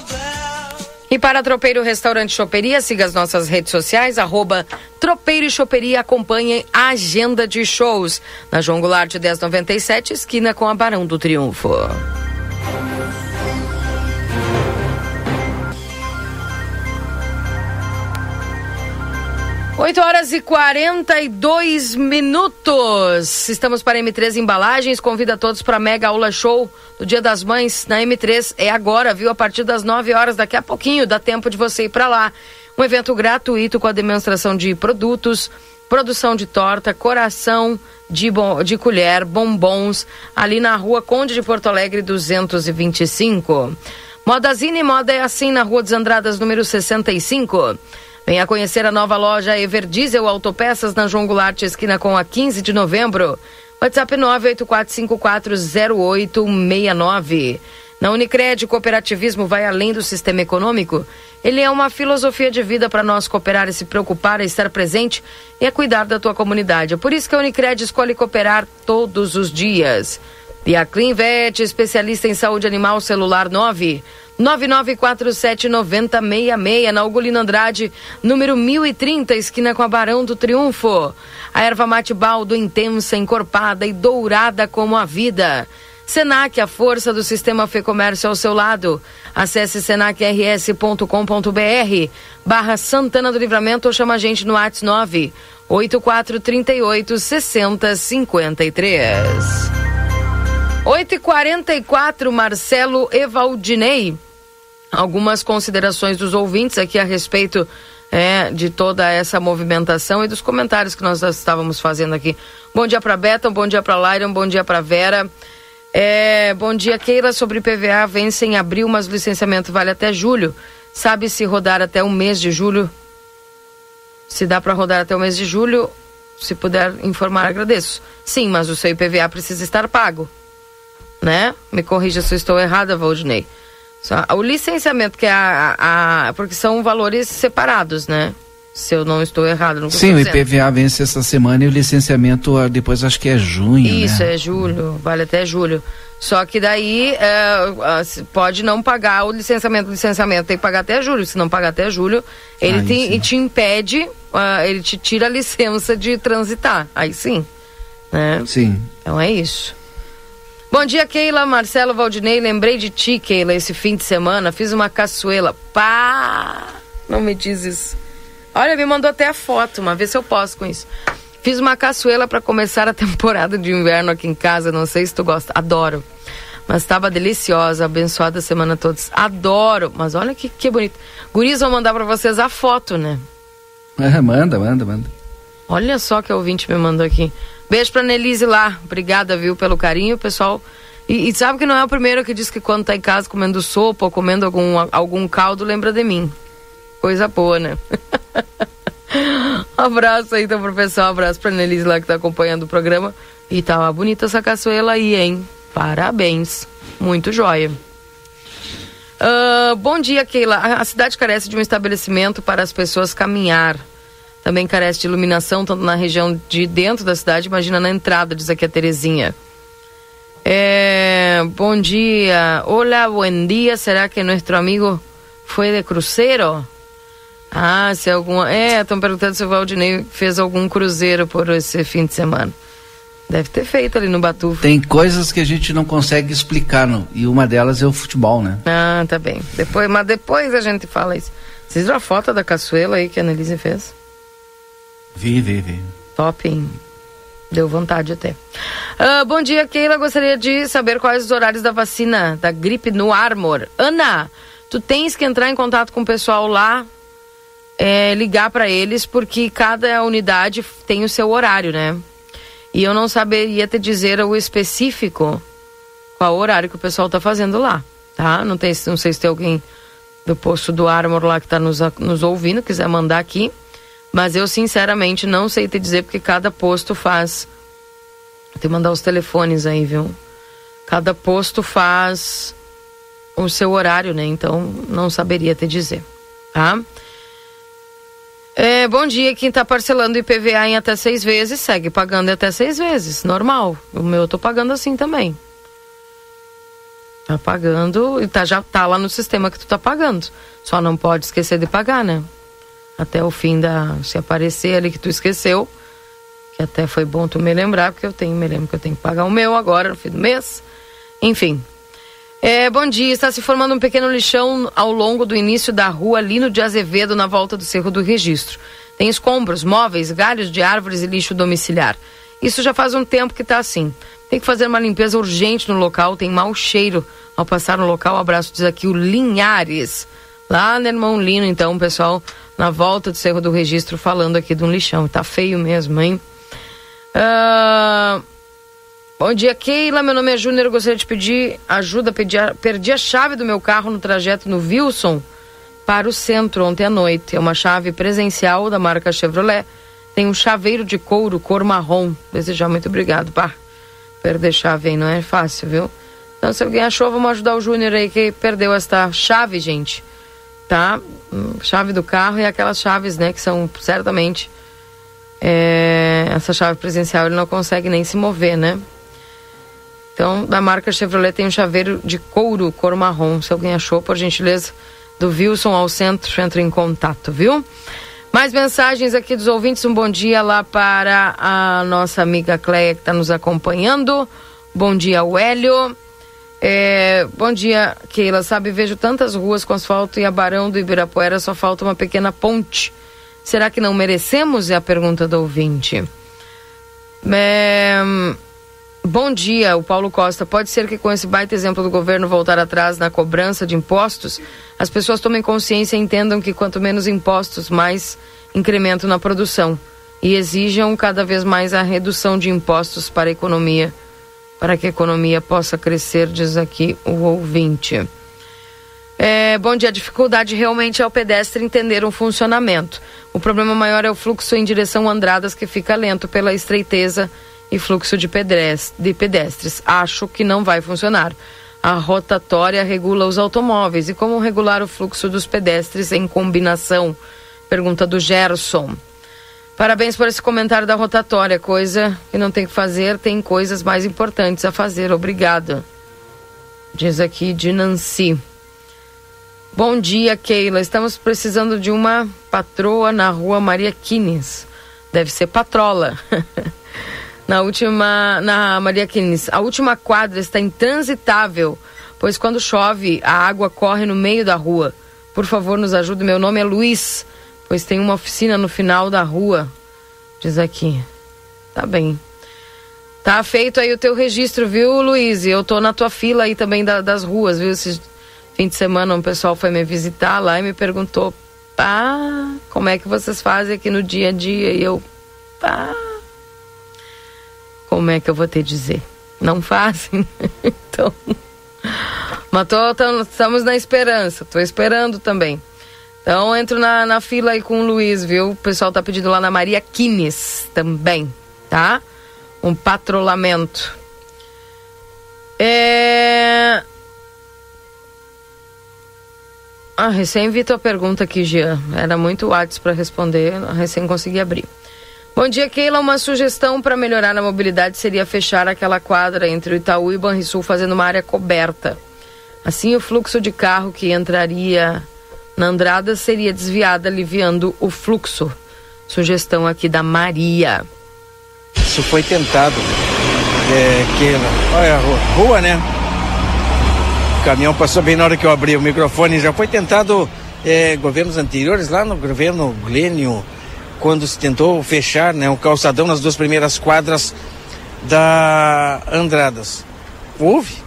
E para Tropeiro Restaurante Choperia, siga as nossas redes sociais, arroba Tropeiro e Choperia, acompanhem a agenda de shows. Na João Goulart 1097, esquina com a Barão do Triunfo. 8 horas e 42 minutos. Estamos para M3 Embalagens. Convida todos para a Mega Aula Show do Dia das Mães na M3. É agora, viu? A partir das 9 horas, daqui a pouquinho, dá tempo de você ir para lá. Um evento gratuito com a demonstração de produtos, produção de torta, coração de, bom, de colher, bombons, ali na rua Conde de Porto Alegre 225. Modazine Moda é assim na Rua dos Andradas, número 65. Venha conhecer a nova loja Everdiesel Autopeças na João Goulart, esquina com a 15 de novembro. WhatsApp 984540869. Na Unicred, cooperativismo vai além do sistema econômico. Ele é uma filosofia de vida para nós cooperar e se preocupar, e estar presente e a cuidar da tua comunidade. É por isso que a Unicred escolhe cooperar todos os dias. E a Clinvet, especialista em saúde animal celular 9 99479066 na Ugolino Andrade, número 1030, esquina com a Barão do Triunfo. A erva mate baldo intensa, encorpada e dourada como a vida. Senac, a força do sistema Fê Comércio ao seu lado. Acesse senacrs.com.br barra Santana do Livramento ou chama a gente no WhatsApp 9 8438 6053. 8 e 44 Marcelo Evaldinei algumas considerações dos ouvintes aqui a respeito é, de toda essa movimentação e dos comentários que nós estávamos fazendo aqui. Bom dia para Beta, bom dia para Lyron, bom dia para Vera. É, bom dia, Keila. Sobre PVA, vence em abril, mas o licenciamento vale até julho. Sabe se rodar até o mês de julho? Se dá para rodar até o mês de julho, se puder informar, agradeço. Sim, mas o seu IPVA precisa estar pago. Né? Me corrija se eu estou errada, Valdinei. O licenciamento, que é a, a, Porque são valores separados, né? Se eu não estou errado. Não Sim, o IPVA vence essa semana e o licenciamento ah, depois acho que é junho. Isso, né? é julho, vale até julho. Só que daí é, pode não pagar o licenciamento. O licenciamento tem que pagar até julho. Se não pagar até julho, ele Aí te, te impede, uh, ele te tira a licença de transitar. Aí sim. Né? Sim. Então é isso. Bom dia, Keila, Marcelo, Valdinei. Lembrei de ti, Keila, esse fim de semana. Fiz uma caçuela. Pá! Não me diz isso. Olha, me mandou até a foto, uma vez se eu posso com isso. Fiz uma caçuela para começar a temporada de inverno aqui em casa. Não sei se tu gosta. Adoro. Mas estava deliciosa, abençoada a semana toda. Adoro. Mas olha que, que bonito. Guris, vou mandar para vocês a foto, né? É, manda, manda, manda. Olha só que o ouvinte me mandou aqui. Beijo pra Nelise lá. Obrigada, viu, pelo carinho, pessoal. E, e, sabe que não é o primeiro que diz que quando tá em casa comendo sopa ou comendo algum, algum caldo, lembra de mim. Coisa boa, né? abraço aí, então, pro pessoal. Abraço pra Nelise lá que tá acompanhando o programa. E tá uma bonita essa caçoela aí, hein? Parabéns. Muito jóia. Uh, bom dia, Keila. A cidade carece de um estabelecimento para as pessoas caminhar também carece de iluminação, tanto na região de dentro da cidade, imagina na entrada, diz aqui a Terezinha. É, bom dia. Olá, bom dia. Será que nosso amigo foi de cruzeiro? Ah, se alguma. É, estão perguntando se o Valdinei fez algum cruzeiro por esse fim de semana. Deve ter feito ali no Batufo. Tem coisas que a gente não consegue explicar, não. e uma delas é o futebol, né? Ah, tá bem. Depois, mas depois a gente fala isso. Vocês viram a foto da caçuela aí que a Annelise fez? Vi, vi, vi. Top, hein? Deu vontade até. Uh, bom dia, Keila. Gostaria de saber quais os horários da vacina da gripe no Armor. Ana, tu tens que entrar em contato com o pessoal lá, é, ligar para eles, porque cada unidade tem o seu horário, né? E eu não saberia te dizer o específico qual horário que o pessoal está fazendo lá, tá? Não, tem, não sei se tem alguém do posto do Armor lá que está nos, nos ouvindo, quiser mandar aqui. Mas eu sinceramente não sei te dizer porque cada posto faz. Tem que mandar os telefones aí, viu? Cada posto faz o seu horário, né? Então não saberia te dizer, tá? É, bom dia, quem está parcelando IPVA em até seis vezes, segue pagando em até seis vezes, normal. O meu eu tô pagando assim também. Tá pagando e tá, já tá lá no sistema que tu tá pagando. Só não pode esquecer de pagar, né? Até o fim da. Se aparecer ali que tu esqueceu, que até foi bom tu me lembrar, porque eu tenho, me lembro que eu tenho que pagar o meu agora, no fim do mês. Enfim, é, bom dia. Está se formando um pequeno lixão ao longo do início da rua Lino de Azevedo, na volta do Cerro do Registro. Tem escombros, móveis, galhos de árvores e lixo domiciliar. Isso já faz um tempo que está assim. Tem que fazer uma limpeza urgente no local, tem mau cheiro ao passar no local. Um abraço, diz aqui o Linhares. Lá no Irmão Lino, então, pessoal, na volta do Cerro do Registro, falando aqui de um lixão. Tá feio mesmo, hein? Uh, Bom dia, Keila. Meu nome é Júnior. Gostaria de pedir ajuda. Pedi a, perdi a chave do meu carro no trajeto no Wilson para o centro ontem à noite. É uma chave presencial da marca Chevrolet. Tem um chaveiro de couro cor marrom. Desejar muito obrigado. Pá, perder chave aí não é fácil, viu? Então, se alguém achou, vamos ajudar o Júnior aí que perdeu esta chave, gente. Tá? Hum, chave do carro e aquelas chaves, né, que são certamente. É, essa chave presencial ele não consegue nem se mover, né? Então, da marca Chevrolet tem um chaveiro de couro cor marrom. Se alguém achou, por gentileza, do Wilson ao centro, entre em contato, viu? Mais mensagens aqui dos ouvintes. Um bom dia lá para a nossa amiga Cleia que está nos acompanhando. Bom dia, Hélio. É, bom dia, Keila. Sabe, vejo tantas ruas com asfalto e a Barão do Ibirapuera só falta uma pequena ponte. Será que não merecemos? É a pergunta do ouvinte. É, Bom dia, o Paulo Costa. Pode ser que com esse baita exemplo do governo voltar atrás na cobrança de impostos, as pessoas tomem consciência e entendam que quanto menos impostos, mais incremento na produção. E exijam cada vez mais a redução de impostos para a economia, para que a economia possa crescer, diz aqui o ouvinte. É, bom dia, a dificuldade realmente é o pedestre entender um funcionamento. O problema maior é o fluxo em direção Andradas, que fica lento pela estreiteza e fluxo de de pedestres. Acho que não vai funcionar. A rotatória regula os automóveis. E como regular o fluxo dos pedestres em combinação? Pergunta do Gerson. Parabéns por esse comentário da rotatória. Coisa que não tem que fazer, tem coisas mais importantes a fazer. Obrigada. Diz aqui de Nancy. Bom dia, Keila. Estamos precisando de uma patroa na rua Maria Quines. Deve ser patrola. na última, na Maria Quines. A última quadra está intransitável, pois quando chove, a água corre no meio da rua. Por favor, nos ajude. Meu nome é Luiz, pois tem uma oficina no final da rua. Diz aqui. Tá bem. Tá feito aí o teu registro, viu, Luiz? Eu tô na tua fila aí também da, das ruas, viu? Esse fim de semana um pessoal foi me visitar lá e me perguntou, pá, como é que vocês fazem aqui no dia a dia? E eu, pá como é que eu vou te dizer? Não fazem. então. Mas tô, tô, estamos na esperança, tô esperando também. Então entro na, na fila aí com o Luiz, viu? O pessoal tá pedindo lá na Maria Quines também, tá? Um patrulhamento. É... Ah, recém vi tua pergunta aqui, Jean. Era muito WhatsApp para responder, recém consegui abrir. Bom dia, Keila. Uma sugestão para melhorar a mobilidade seria fechar aquela quadra entre o Itaú e Banrisul, fazendo uma área coberta. Assim, o fluxo de carro que entraria na Andrada seria desviado, aliviando o fluxo. Sugestão aqui da Maria. Isso foi tentado. É, Keila. Olha rua, rua né? O caminhão passou bem na hora que eu abri o microfone. Já foi tentado é, governos anteriores, lá no governo Glênio, quando se tentou fechar né, um calçadão nas duas primeiras quadras da Andradas. Houve,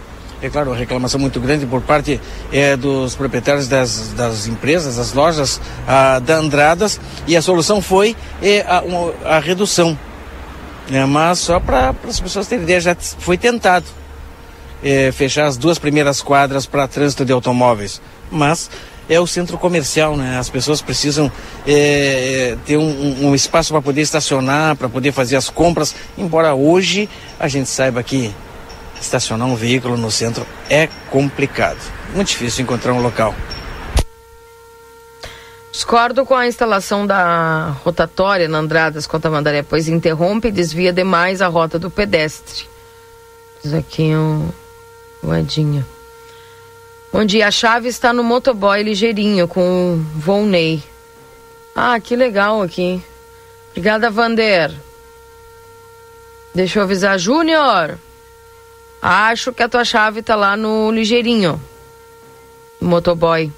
é claro, uma reclamação muito grande por parte é, dos proprietários das, das empresas, das lojas a, da Andradas, e a solução foi é, a, a redução. É, mas só para as pessoas terem ideia, já foi tentado fechar as duas primeiras quadras para trânsito de automóveis. Mas é o centro comercial, né? As pessoas precisam é, ter um, um espaço para poder estacionar, para poder fazer as compras. Embora hoje a gente saiba que estacionar um veículo no centro é complicado. Muito difícil encontrar um local. Discordo com a instalação da rotatória na Andradas com a Tamandaré, pois interrompe e desvia demais a rota do pedestre. Diz aqui um Moedinha. Bom dia, a chave está no motoboy ligeirinho com o Volney. Ah, que legal aqui. Obrigada, Vander. Deixa eu avisar, Júnior. Acho que a tua chave tá lá no ligeirinho. Motoboy.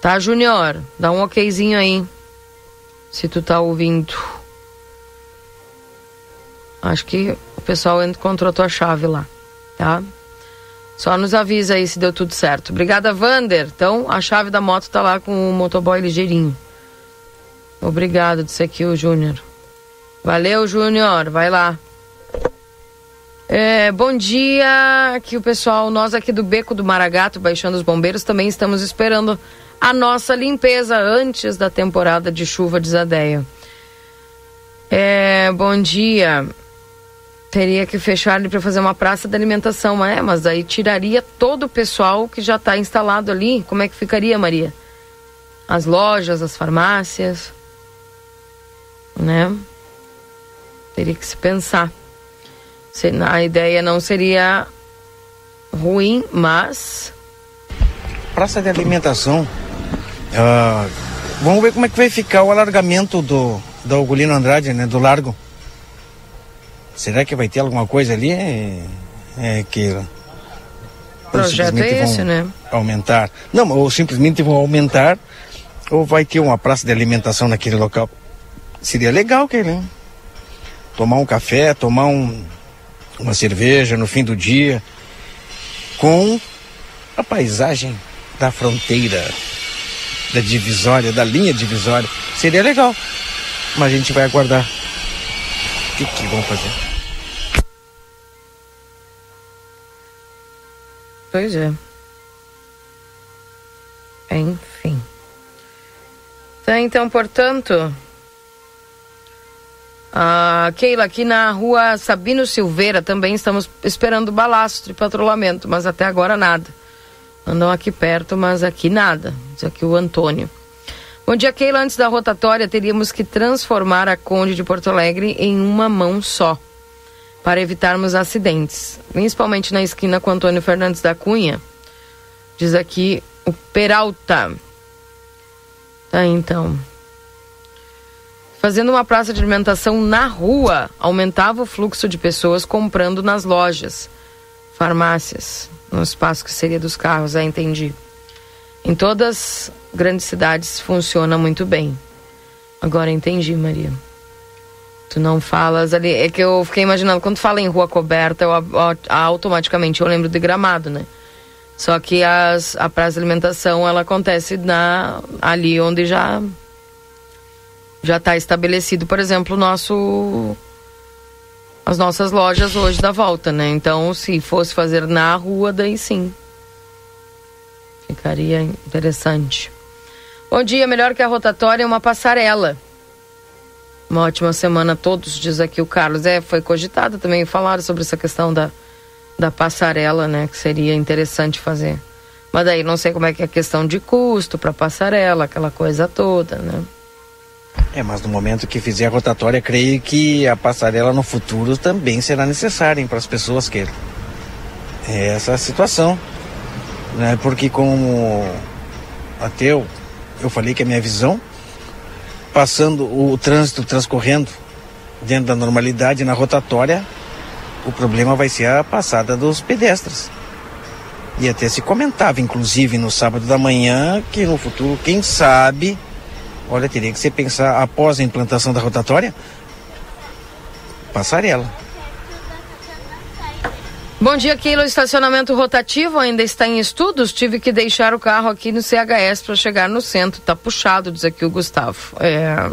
Tá, Júnior? Dá um okzinho aí. Se tu tá ouvindo. Acho que o pessoal encontrou a tua chave lá tá? Só nos avisa aí se deu tudo certo. Obrigada, Vander. Então, a chave da moto tá lá com o motoboy ligeirinho. Obrigado, disse aqui o Júnior. Valeu, Júnior. Vai lá. É, bom dia, aqui o pessoal. Nós aqui do Beco do Maragato, Baixando os Bombeiros, também estamos esperando a nossa limpeza antes da temporada de chuva de Zadeia. É, bom dia. Teria que fechar ali para fazer uma praça de alimentação, é, mas aí tiraria todo o pessoal que já está instalado ali. Como é que ficaria, Maria? As lojas, as farmácias, né? Teria que se pensar. A ideia não seria ruim, mas. Praça de alimentação. Uh, vamos ver como é que vai ficar o alargamento do, do Algolino Andrade, né? Do largo. Será que vai ter alguma coisa ali? É, é que. Projeto é esse, né? Aumentar. Não, ou simplesmente vão aumentar, ou vai ter uma praça de alimentação naquele local. Seria legal, que né? Tomar um café, tomar um, uma cerveja no fim do dia, com a paisagem da fronteira, da divisória, da linha divisória. Seria legal. Mas a gente vai aguardar o que, que vão fazer? Pois é. Enfim. Tá, então, portanto. A Keila, aqui na rua Sabino Silveira também estamos esperando balastro de patrulhamento, mas até agora nada. Andam aqui perto, mas aqui nada. Diz aqui o Antônio. Bom dia, Keila. Antes da rotatória, teríamos que transformar a Conde de Porto Alegre em uma mão só, para evitarmos acidentes, principalmente na esquina com Antônio Fernandes da Cunha. Diz aqui o Peralta. Tá, então. Fazendo uma praça de alimentação na rua, aumentava o fluxo de pessoas comprando nas lojas, farmácias, no espaço que seria dos carros, é, entendi. Em todas grandes cidades funciona muito bem. Agora entendi, Maria. Tu não falas ali. É que eu fiquei imaginando, quando fala em rua coberta, eu, automaticamente eu lembro de gramado, né? Só que as, a praça de alimentação ela acontece na, ali onde já já está estabelecido, por exemplo, o nosso as nossas lojas hoje da volta, né? Então, se fosse fazer na rua, daí sim. Ficaria interessante. Bom dia, melhor que a rotatória é uma passarela. Uma ótima semana a todos, diz aqui o Carlos. É, foi cogitado também, falaram sobre essa questão da, da passarela, né? Que seria interessante fazer. Mas daí não sei como é que é a questão de custo para passarela, aquela coisa toda, né? É, mas no momento que fizer a rotatória, creio que a passarela no futuro também será necessária para as pessoas que é essa situação, né? Porque como até eu, eu falei que a minha visão, passando o trânsito transcorrendo dentro da normalidade na rotatória, o problema vai ser a passada dos pedestres. E até se comentava, inclusive no sábado da manhã, que no futuro, quem sabe, olha, teria que se pensar após a implantação da rotatória, passarela. Bom dia, Keilo. Estacionamento rotativo ainda está em estudos. Tive que deixar o carro aqui no CHS para chegar no centro. Tá puxado, diz aqui o Gustavo. É...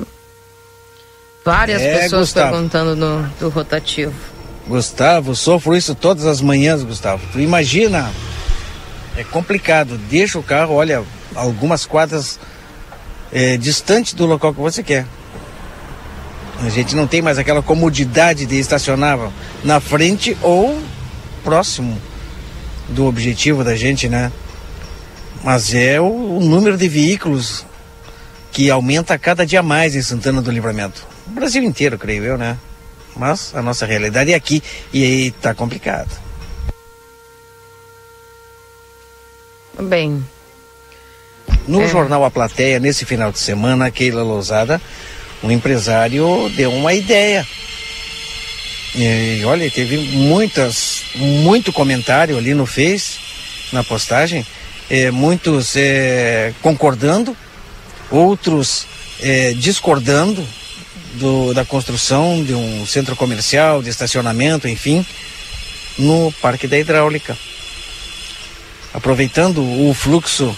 Várias é, pessoas Gustavo. perguntando no, do rotativo. Gustavo, sofro isso todas as manhãs, Gustavo. Tu imagina, é complicado. Deixa o carro, olha, algumas quadras é, distante do local que você quer. A gente não tem mais aquela comodidade de estacionar na frente ou próximo do objetivo da gente, né? Mas é o, o número de veículos que aumenta cada dia mais em Santana do Livramento. O Brasil inteiro, creio eu, né? Mas a nossa realidade é aqui e aí tá complicado. Bem. No é. jornal A Plateia, nesse final de semana, Keila Lousada, um empresário deu uma ideia e olha, teve muitas, muito comentário ali no Face, na postagem, é, muitos é, concordando, outros é, discordando do, da construção de um centro comercial, de estacionamento, enfim, no Parque da Hidráulica. Aproveitando o fluxo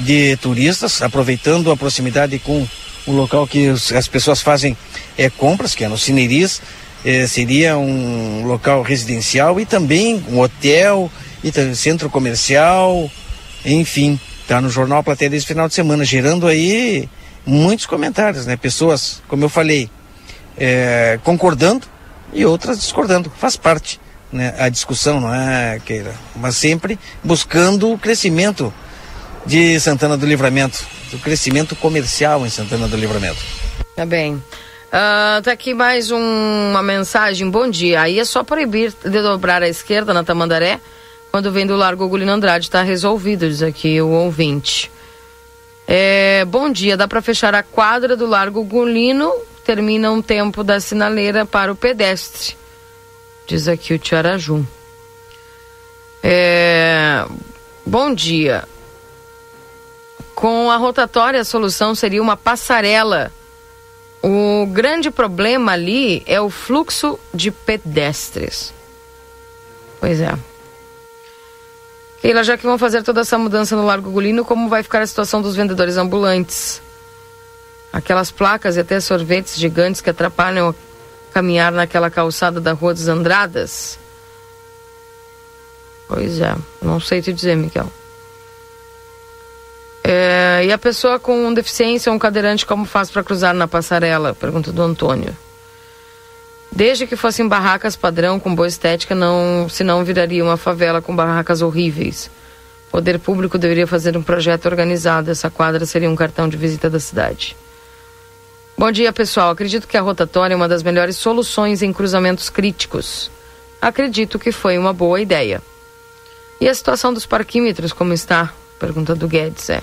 de turistas, aproveitando a proximidade com o local que os, as pessoas fazem é, compras, que é no Cineris, eh, seria um local residencial e também um hotel e centro comercial, enfim, tá no jornal plateia desse final de semana, gerando aí muitos comentários, né? Pessoas, como eu falei, eh, concordando e outras discordando, faz parte, né? A discussão, não é, Keira? Mas sempre buscando o crescimento de Santana do Livramento, o crescimento comercial em Santana do Livramento. Tá bem. Uh, tá aqui mais um, uma mensagem. Bom dia. Aí é só proibir de dobrar à esquerda na Tamandaré quando vem do Largo Gulino Andrade. Tá resolvido, diz aqui o ouvinte. É, bom dia. Dá para fechar a quadra do Largo Gulino. Termina um tempo da sinaleira para o pedestre. Diz aqui o Tiaraju. É, bom dia. Com a rotatória, a solução seria uma passarela o grande problema ali é o fluxo de pedestres. Pois é. Keila, já que vão fazer toda essa mudança no Largo Gulino, como vai ficar a situação dos vendedores ambulantes? Aquelas placas e até sorvetes gigantes que atrapalham caminhar naquela calçada da Rua dos Andradas? Pois é, não sei te dizer, Miguel. E a pessoa com deficiência ou um cadeirante, como faz para cruzar na passarela? Pergunta do Antônio. Desde que fossem barracas padrão com boa estética, não, senão viraria uma favela com barracas horríveis. O poder público deveria fazer um projeto organizado. Essa quadra seria um cartão de visita da cidade. Bom dia, pessoal. Acredito que a rotatória é uma das melhores soluções em cruzamentos críticos. Acredito que foi uma boa ideia. E a situação dos parquímetros, como está? pergunta do Guedes, é.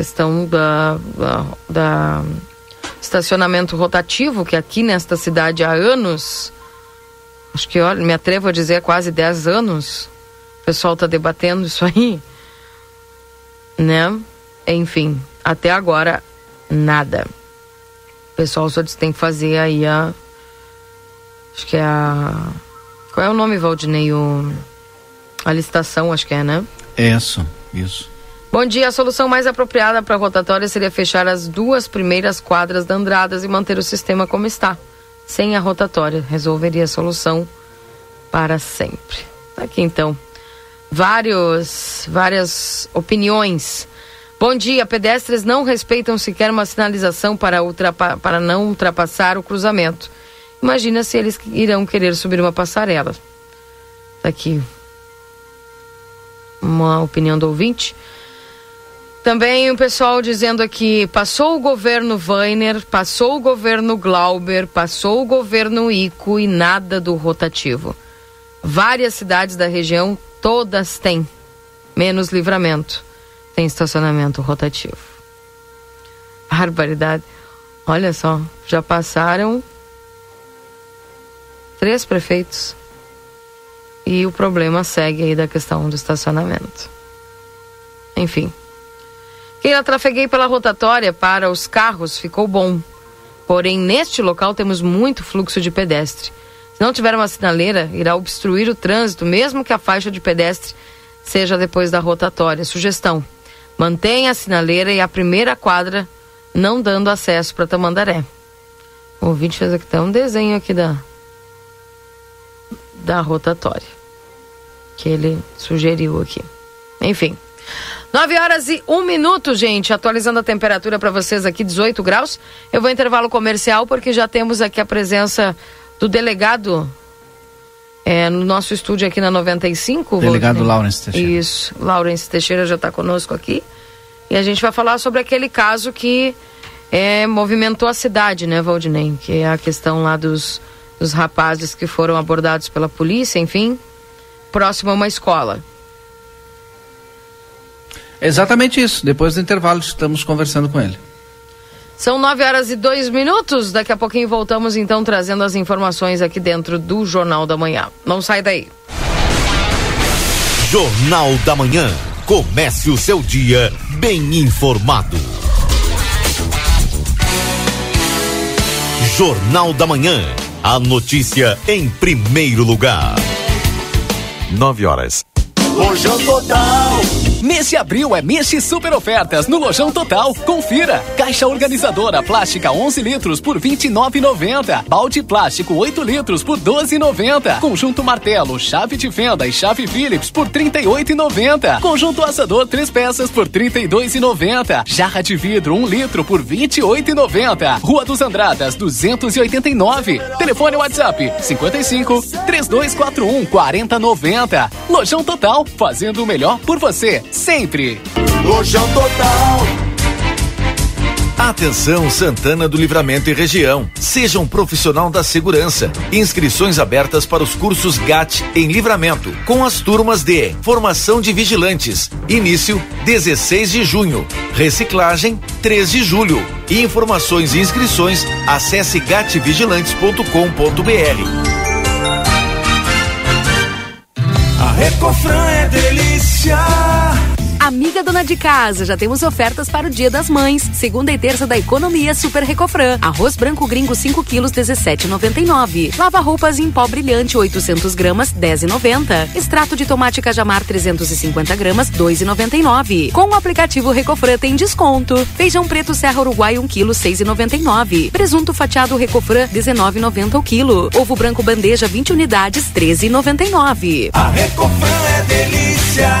Questão da, da, da estacionamento rotativo, que aqui nesta cidade há anos, acho que, olha, me atrevo a dizer quase 10 anos, o pessoal está debatendo isso aí, né? Enfim, até agora, nada. O pessoal só disse tem que fazer aí a. Acho que é a. Qual é o nome, Valdinei? O, a licitação, acho que é, né? É isso, isso. Bom dia. A solução mais apropriada para a rotatória seria fechar as duas primeiras quadras da Andradas e manter o sistema como está. Sem a rotatória, resolveria a solução para sempre. Tá aqui então. Vários, várias opiniões. Bom dia. Pedestres não respeitam sequer uma sinalização para, ultrapa para não ultrapassar o cruzamento. Imagina se eles irão querer subir uma passarela. Tá aqui uma opinião do ouvinte. Também o pessoal dizendo aqui, passou o governo Weiner, passou o governo Glauber, passou o governo Ico e nada do rotativo. Várias cidades da região, todas têm, menos livramento, tem estacionamento rotativo. Barbaridade. Olha só, já passaram três prefeitos. E o problema segue aí da questão do estacionamento. Enfim. Quem trafeguei pela rotatória para os carros ficou bom. Porém, neste local temos muito fluxo de pedestre. Se não tiver uma sinaleira, irá obstruir o trânsito, mesmo que a faixa de pedestre seja depois da rotatória. Sugestão: mantenha a sinaleira e a primeira quadra não dando acesso para Tamandaré. O ouvinte fez aqui tá um desenho aqui da da rotatória que ele sugeriu aqui. Enfim. 9 horas e 1 minuto, gente. Atualizando a temperatura para vocês aqui, 18 graus. Eu vou intervalo comercial porque já temos aqui a presença do delegado é, no nosso estúdio aqui na 95. Delegado Laurence Teixeira. Isso, Laurence Teixeira já está conosco aqui. E a gente vai falar sobre aquele caso que é, movimentou a cidade, né, Valdinei? Que é a questão lá dos, dos rapazes que foram abordados pela polícia, enfim, próximo a uma escola. Exatamente isso. Depois do intervalo estamos conversando com ele. São nove horas e dois minutos. Daqui a pouquinho voltamos então trazendo as informações aqui dentro do Jornal da Manhã. Não sai daí. Jornal da Manhã. Comece o seu dia bem informado. Jornal da Manhã. A notícia em primeiro lugar. Nove horas Lojão Total. Nesse abril é mês de super ofertas no Lojão Total. Confira. Caixa organizadora plástica 11 litros por 29,90. Balde plástico 8 litros por 12,90. Conjunto martelo, chave de fenda e chave Phillips por 38,90. Conjunto assador 3 peças por 32,90. Jarra de vidro 1 litro por 28,90. Rua dos Andradas 289. Telefone WhatsApp 55 3241 4090. Lojão Total fazendo o melhor por você, sempre. Lojão Total. Atenção Santana do Livramento e região. Seja um profissional da segurança. Inscrições abertas para os cursos GAT em Livramento, com as turmas de Formação de Vigilantes. Início 16 de junho. Reciclagem 3 de julho. Informações e inscrições acesse gatvigilantes.com.br. A Recofran é delícia. Amiga dona de casa, já temos ofertas para o Dia das Mães. Segunda e terça da economia Super Recofran. Arroz branco gringo 5 quilos 17,99. Lava roupas em pó brilhante 800 gramas 10,90. Extrato de tomate cajamar 350 gramas 2,99. Com o aplicativo Recofran tem desconto. Feijão preto Serra Uruguai 1 quilo 6,99. Presunto fatiado Recofran 19,90 o quilo. Ovo branco bandeja 20 unidades 13,99. A Recofran é delícia.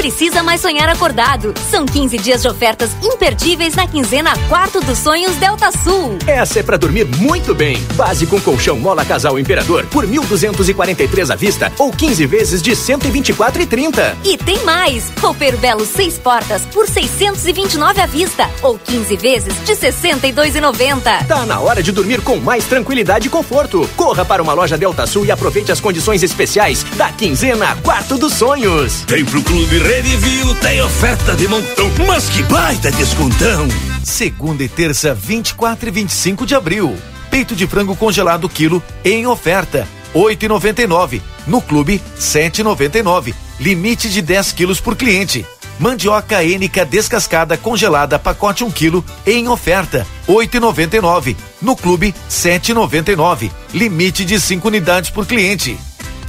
precisa mais sonhar acordado. São 15 dias de ofertas imperdíveis na quinzena Quarto dos Sonhos Delta Sul. Essa é para dormir muito bem. Base com colchão Mola Casal Imperador por 1.243 à vista ou 15 vezes de 124,30. E tem mais. Roupeiro Belo 6 portas por 629 à vista ou 15 vezes de 62,90. Tá na hora de dormir com mais tranquilidade e conforto. Corra para uma loja Delta Sul e aproveite as condições especiais da quinzena Quarto dos Sonhos. Tem pro Clube Redivio, tem oferta de montão, mas que baita descontão. Segunda e terça, 24 e 25 de abril. Peito de frango congelado quilo em oferta, 8,99. No clube, 7,99. Limite de 10 quilos por cliente. Mandioca ênica descascada congelada pacote 1 kg em oferta, 8,99. No clube, 7,99. Limite de 5 unidades por cliente.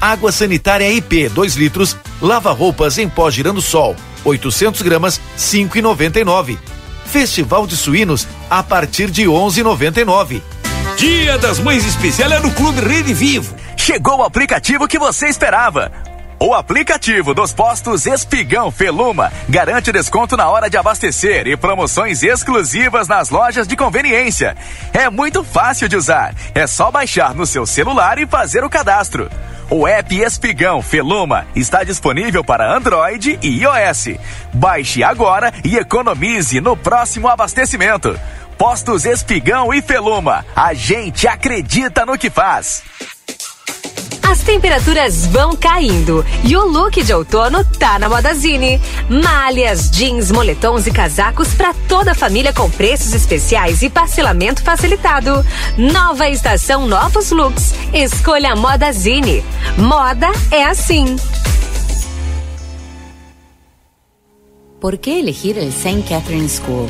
Água sanitária IP 2 litros, lava roupas em pó girando sol, 800 gramas, 5,99. Festival de suínos a partir de 11,99. Dia das Mães Especial é no Clube Rede Vivo. Chegou o aplicativo que você esperava. O aplicativo dos postos Espigão Feluma garante desconto na hora de abastecer e promoções exclusivas nas lojas de conveniência. É muito fácil de usar. É só baixar no seu celular e fazer o cadastro. O app Espigão Feluma está disponível para Android e iOS. Baixe agora e economize no próximo abastecimento. Postos Espigão e Feluma. A gente acredita no que faz. As temperaturas vão caindo e o look de outono tá na Modazine. Malhas, jeans, moletons e casacos para toda a família com preços especiais e parcelamento facilitado. Nova estação, novos looks. Escolha a Modazine. Moda é assim. ¿Por qué elegir el St. Catherine School?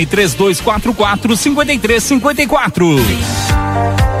3244 5354.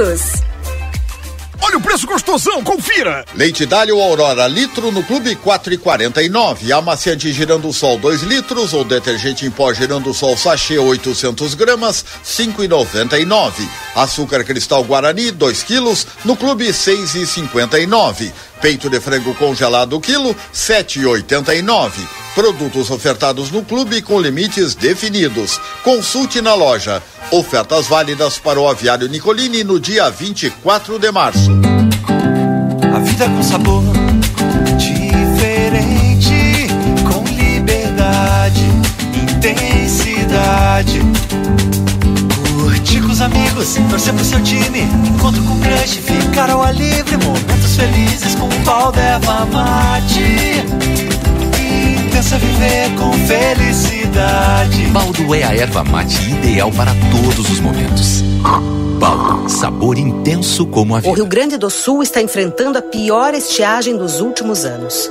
todos. Olha o preço gostosão, confira! Leite Dálio Aurora, litro no Clube 4,49. Amaciante Girando Sol 2 litros ou detergente em pó Girando Sol sachê 800 gramas, 5,99. Açúcar Cristal Guarani 2 quilos no Clube 6,59. Peito de frango congelado quilo 7,89. Produtos ofertados no clube com limites definidos. Consulte na loja. Ofertas válidas para o aviário Nicolini no dia 24 de março. A vida com sabor diferente, com liberdade, intensidade. Curtir com os amigos, torcer pro seu time, encontro com crush, ficar ao livre, momentos felizes com um pau de erva mate. Intensa viver com felicidade. Baldo é a erva mate ideal para todos os momentos. Baldo, sabor intenso como a O vida. Rio Grande do Sul está enfrentando a pior estiagem dos últimos anos.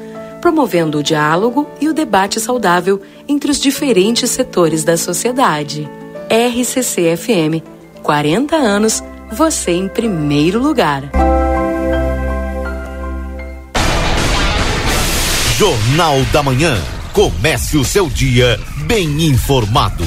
promovendo o diálogo e o debate saudável entre os diferentes setores da sociedade. RCC FM, 40 anos, você em primeiro lugar. Jornal da Manhã. Comece o seu dia bem informado.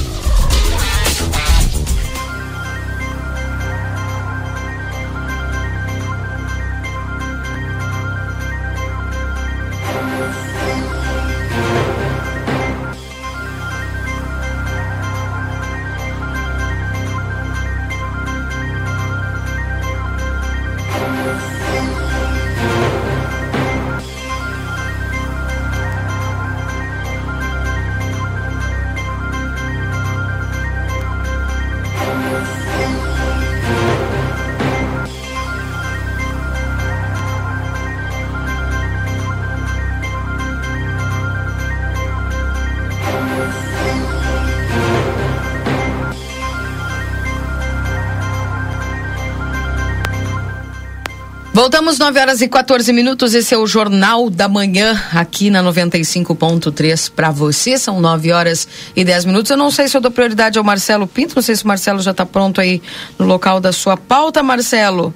Voltamos 9 horas e 14 minutos. Esse é o Jornal da Manhã, aqui na 95.3 para você. São 9 horas e 10 minutos. Eu não sei se eu dou prioridade ao Marcelo Pinto. Não sei se o Marcelo já está pronto aí no local da sua pauta, Marcelo.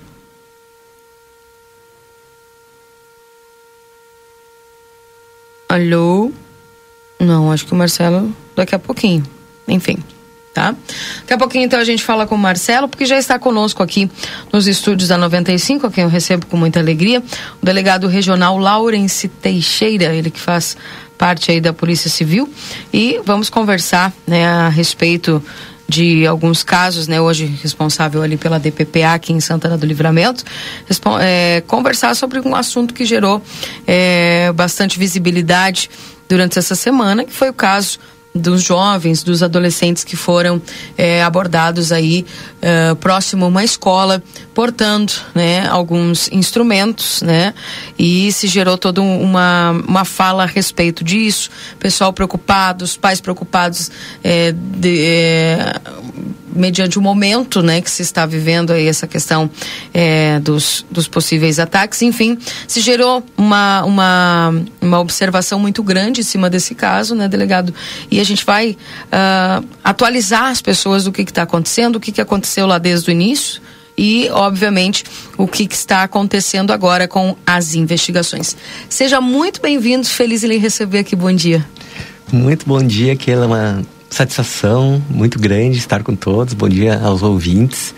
Alô? Não, acho que o Marcelo daqui a pouquinho. Enfim tá? Daqui a pouquinho então a gente fala com o Marcelo, porque já está conosco aqui nos estúdios da 95, a quem eu recebo com muita alegria, o delegado regional Laurence Teixeira, ele que faz parte aí da Polícia Civil, e vamos conversar, né, a respeito de alguns casos, né, hoje responsável ali pela DPPA aqui em Santana do Livramento, é, conversar sobre um assunto que gerou é, bastante visibilidade durante essa semana, que foi o caso dos jovens, dos adolescentes que foram é, abordados aí é, próximo a uma escola, portando né, alguns instrumentos, né? E se gerou toda uma, uma fala a respeito disso, pessoal preocupado, os pais preocupados é, de, mediante o momento né, que se está vivendo aí essa questão é, dos, dos possíveis ataques. Enfim, se gerou uma, uma, uma observação muito grande em cima desse caso, né, delegado? E a gente vai uh, atualizar as pessoas do que está acontecendo, o que, que aconteceu lá desde o início e, obviamente, o que, que, está acontecendo agora com as investigações. Seja muito bem-vindo, feliz em lhe receber aqui. Bom dia. Muito bom dia, uma satisfação muito grande estar com todos. Bom dia aos ouvintes.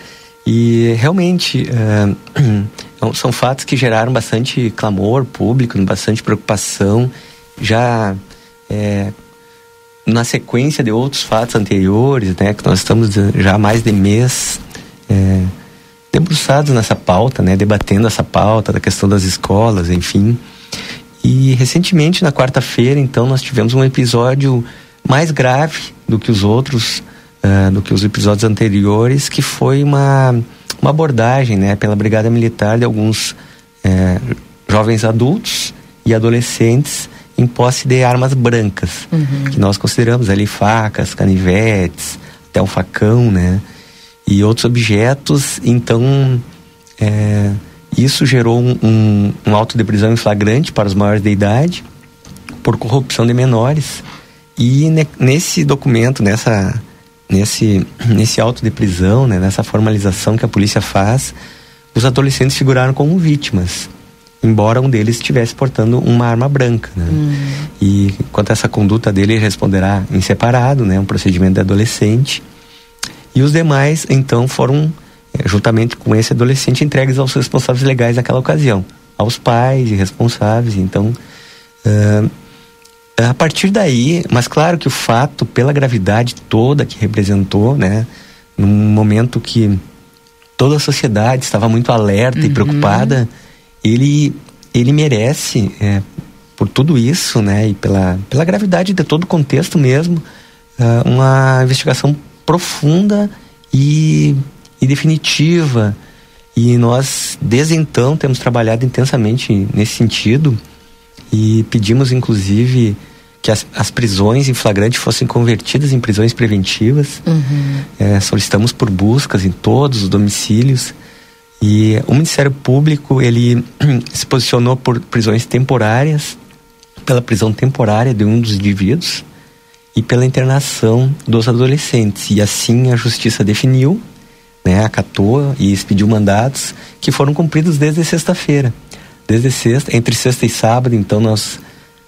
E realmente uh, são fatos que geraram bastante clamor público, bastante preocupação. Já é, na sequência de outros fatos anteriores, né, que nós estamos já há mais de mês é, debruçados nessa pauta, né, debatendo essa pauta da questão das escolas, enfim. E recentemente, na quarta-feira, então, nós tivemos um episódio mais grave do que os outros, uh, do que os episódios anteriores, que foi uma, uma abordagem né, pela Brigada Militar de alguns uh, jovens adultos e adolescentes em posse de armas brancas, uhum. que nós consideramos ali facas, canivetes, até um facão, né? E outros objetos. Então, é, isso gerou um, um, um auto de prisão em flagrante para os maiores de idade por corrupção de menores e ne, nesse documento, nessa, nesse, nesse auto de prisão, né, nessa formalização que a polícia faz, os adolescentes figuraram como vítimas. embora um deles estivesse portando uma arma branca. Né? Hum. E quanto a essa conduta dele, ele responderá em separado, né? um procedimento de adolescente. E os demais, então, foram, eh, juntamente com esse adolescente, entregues aos responsáveis legais naquela ocasião, aos pais e responsáveis. Então, uh, a partir daí, mas claro que o fato, pela gravidade toda que representou, né? num momento que toda a sociedade estava muito alerta Uhum. e preocupada, ele, ele merece, é, por tudo isso, né, e pela, pela gravidade de todo o contexto mesmo, ah, uma investigação profunda e, e definitiva. E nós, desde então, temos trabalhado intensamente nesse sentido e pedimos, inclusive, que as, as prisões em flagrante fossem convertidas em prisões preventivas. Uhum. É, solicitamos por buscas em todos os domicílios e o Ministério Público ele se posicionou por prisões temporárias, pela prisão temporária de um dos indivíduos e pela internação dos adolescentes. E assim a Justiça definiu, né, acatou e expediu mandatos que foram cumpridos desde sexta-feira. Desde sexta, entre sexta e sábado, então nós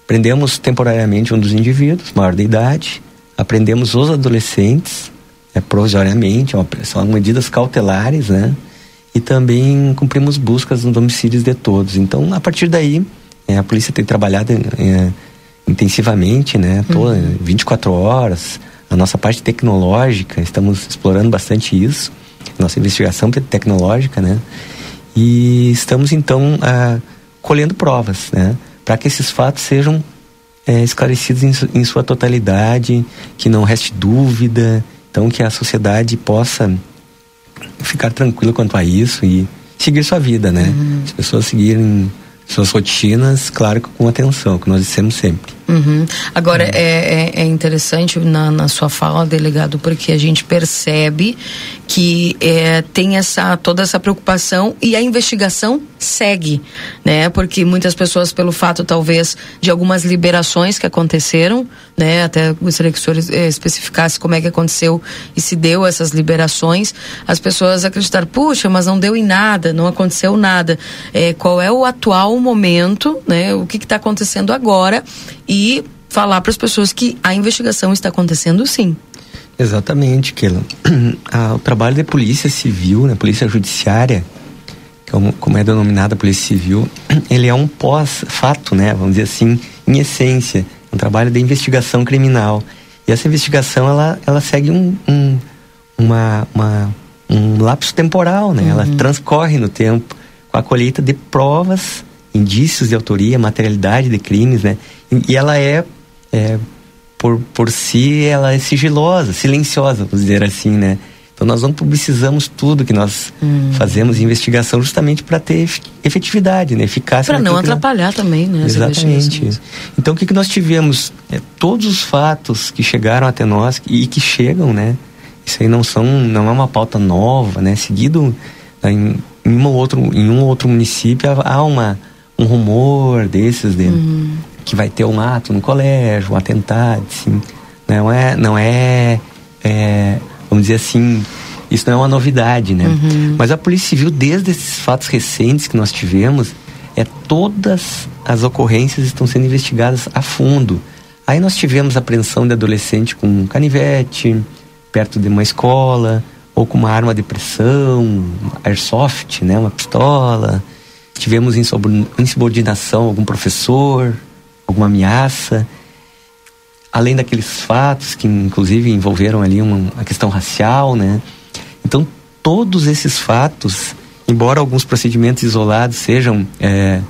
prendemos temporariamente um dos indivíduos, maior de idade, apreendemos os adolescentes, é, provisoriamente, é uma- são medidas cautelares, né? E também cumprimos buscas nos domicílios de todos. Então, a partir daí, é, a polícia tem trabalhado é, intensivamente, né? Toda, 24 horas. A nossa parte tecnológica, estamos explorando bastante isso. Nossa investigação te- tecnológica, né? E estamos, então, ah, colhendo provas, né? Para que esses fatos sejam é, esclarecidos em, su- em sua totalidade, que não reste dúvida, então que a sociedade possa ficar tranquila quanto a isso e seguir sua vida, né? As pessoas seguirem suas rotinas, claro, que com atenção, que nós dissemos sempre. Uhum. Agora, é, é, é interessante na, na sua fala, delegado, porque a gente percebe que é, tem essa, toda essa preocupação e a investigação segue, né? Porque muitas pessoas, pelo fato, talvez, de algumas liberações que aconteceram, né? Até gostaria que o senhor eh, especificasse como é que aconteceu e se deu essas liberações, as pessoas acreditaram, puxa, mas não deu em nada, não aconteceu nada. É, qual é o atual momento, né? O que está acontecendo agora e falar para as pessoas que a investigação está acontecendo sim. Exatamente, Keila. Ah, o trabalho da polícia civil, né, polícia judiciária, como, como é denominada a polícia civil, ele é um pós-fato, né, vamos dizer assim, em essência, um trabalho de investigação criminal. E essa investigação, ela, ela segue um, um, uma, uma, um lapso temporal, né, ela transcorre no tempo com a colheita de provas, indícios de autoria, materialidade de crimes, né, e, ela é, é por, por si, ela é sigilosa, silenciosa, vamos dizer assim, né? Então nós não publicizamos tudo que nós fazemos em investigação justamente para ter ef- efetividade, né? Eficácia. Para não que nós- atrapalhar também, né? Exatamente. Então o que, que nós tivemos? É, todos os fatos que chegaram até nós e que chegam, né? Isso aí não são, não é uma pauta nova, né? Seguido né, em, em, uma ou outro, em um ou outro município há uma, um rumor desses de que vai ter um ato no colégio, um atentado, assim. Não é, não é, é, vamos dizer assim, isso não é uma novidade, né? Mas a Polícia Civil, desde esses fatos recentes que nós tivemos, é todas as ocorrências estão sendo investigadas a fundo. Aí nós tivemos apreensão de adolescente com um canivete perto de uma escola ou com uma arma de pressão, airsoft, né, uma pistola. Tivemos insubordinação algum professor, alguma ameaça. Além daqueles fatos que inclusive envolveram ali uma, a questão racial, né? Então todos esses fatos, embora alguns procedimentos isolados sejam é,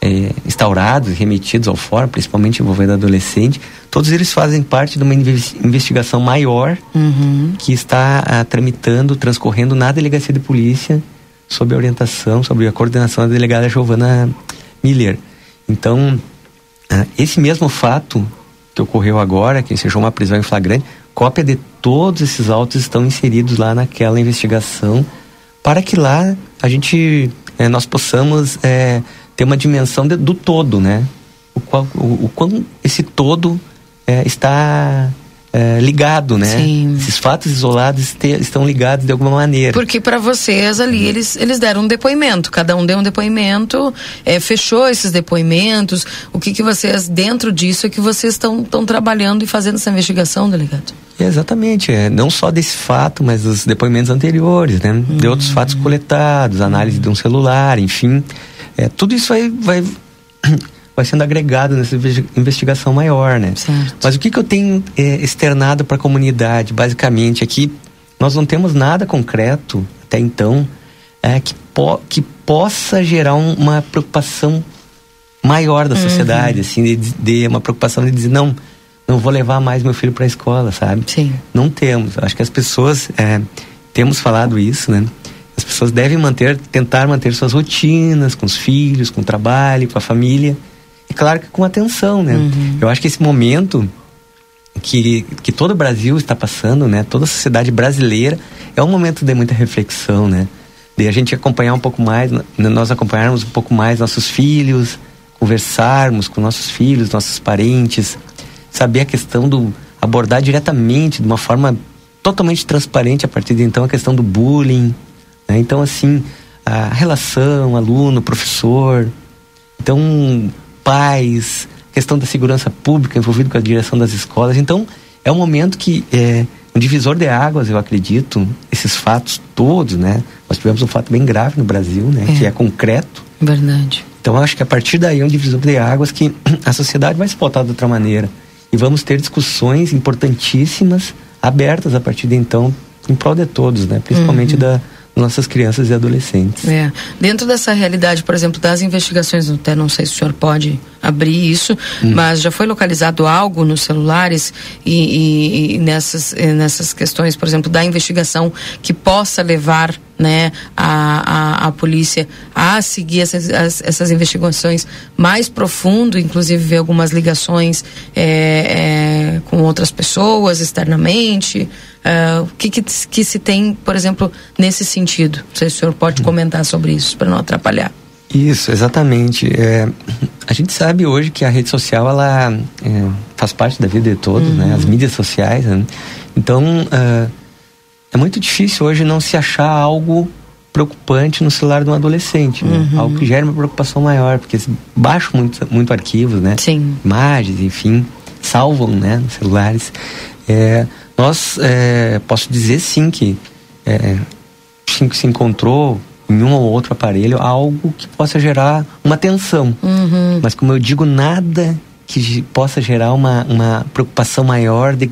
é, instaurados, remetidos ao fórum, principalmente envolvendo adolescente, todos eles fazem parte de uma inves- investigação maior Uhum. que está ah, tramitando, transcorrendo na delegacia de polícia, sob a orientação, sob a coordenação da delegada Giovana Miller. Então, ah, esse mesmo fato que ocorreu agora, que sejam uma prisão em flagrante, cópia de todos esses autos estão inseridos lá naquela investigação, para que lá a gente, eh, nós possamos eh, ter uma dimensão de- do todo, né? O, qual, o, o quão esse todo eh, está é, ligado, né? Sim. Esses fatos isolados te, estão ligados de alguma maneira. Porque para vocês ali eles, eles deram um depoimento, cada um deu um depoimento, é, fechou esses depoimentos. O que, que vocês, dentro disso, é que vocês estão trabalhando e fazendo essa investigação, delegado? exatamente, é, não só desse fato, mas dos depoimentos anteriores, né? Uhum. De outros fatos coletados, análise de um celular, enfim. É, tudo isso aí vai vai sendo agregado nessa investigação maior, né? Certo. Mas o que, que eu tenho é, externado para a comunidade, basicamente, é que nós não temos nada concreto até então é, que, po que possa gerar um, uma preocupação maior da uhum. sociedade, assim, de, de, uma preocupação de dizer não, não vou levar mais meu filho para a escola, sabe? Sim. Não temos. Acho que as pessoas é, temos falado isso, né? As pessoas devem manter, tentar manter suas rotinas com os filhos, com o trabalho, com a família e claro que com atenção, né? Uhum. Eu acho que esse momento que, que todo o Brasil está passando, né? Toda a sociedade brasileira é um momento de muita reflexão, né? De a gente acompanhar um pouco mais, nós acompanharmos um pouco mais nossos filhos, conversarmos com nossos filhos, nossos parentes, saber a questão do abordar diretamente de uma forma totalmente transparente a partir de então a questão do bullying, né? Então assim, a relação aluno, professor, então pais, questão da segurança pública envolvido com a direção das escolas. Então, é um momento que é um divisor de águas, eu acredito, esses fatos todos, né? Nós tivemos um fato bem grave no Brasil, né? É. Que é concreto. Verdade. Então, acho que a partir daí é um divisor de águas que a sociedade vai se pautar de outra maneira. E vamos ter discussões importantíssimas, abertas a partir de então, em prol de todos, né? Principalmente uhum. da nossas crianças e adolescentes. É. Dentro dessa realidade, por exemplo, das investigações, até não sei se o senhor pode abrir isso, hum. mas já foi localizado algo nos celulares e, e, e nessas, nessas questões, por exemplo, da investigação que possa levar né, a, a, a polícia a seguir essas, as, essas investigações mais profundo, inclusive ver algumas ligações é, é, com outras pessoas externamente. Uh, o que, que, que, se tem, por exemplo, nesse sentido? Não sei se o senhor pode hum. comentar sobre isso, para não atrapalhar. Isso, exatamente. É, a gente sabe hoje que a rede social ela é, faz parte da vida de todos, uhum. né? As mídias sociais. Né? Então, uh, é muito difícil hoje não se achar algo preocupante no celular de um adolescente, né? Uhum. Algo que gera uma preocupação maior, porque baixam muito, muito arquivos, né? Sim. Imagens, enfim, salvam, né? Nos celulares. É, nós, é, posso dizer sim que é, se encontrou em um ou outro aparelho algo que possa gerar uma tensão. Uhum. Mas como eu digo, nada que possa gerar uma, uma preocupação maior de,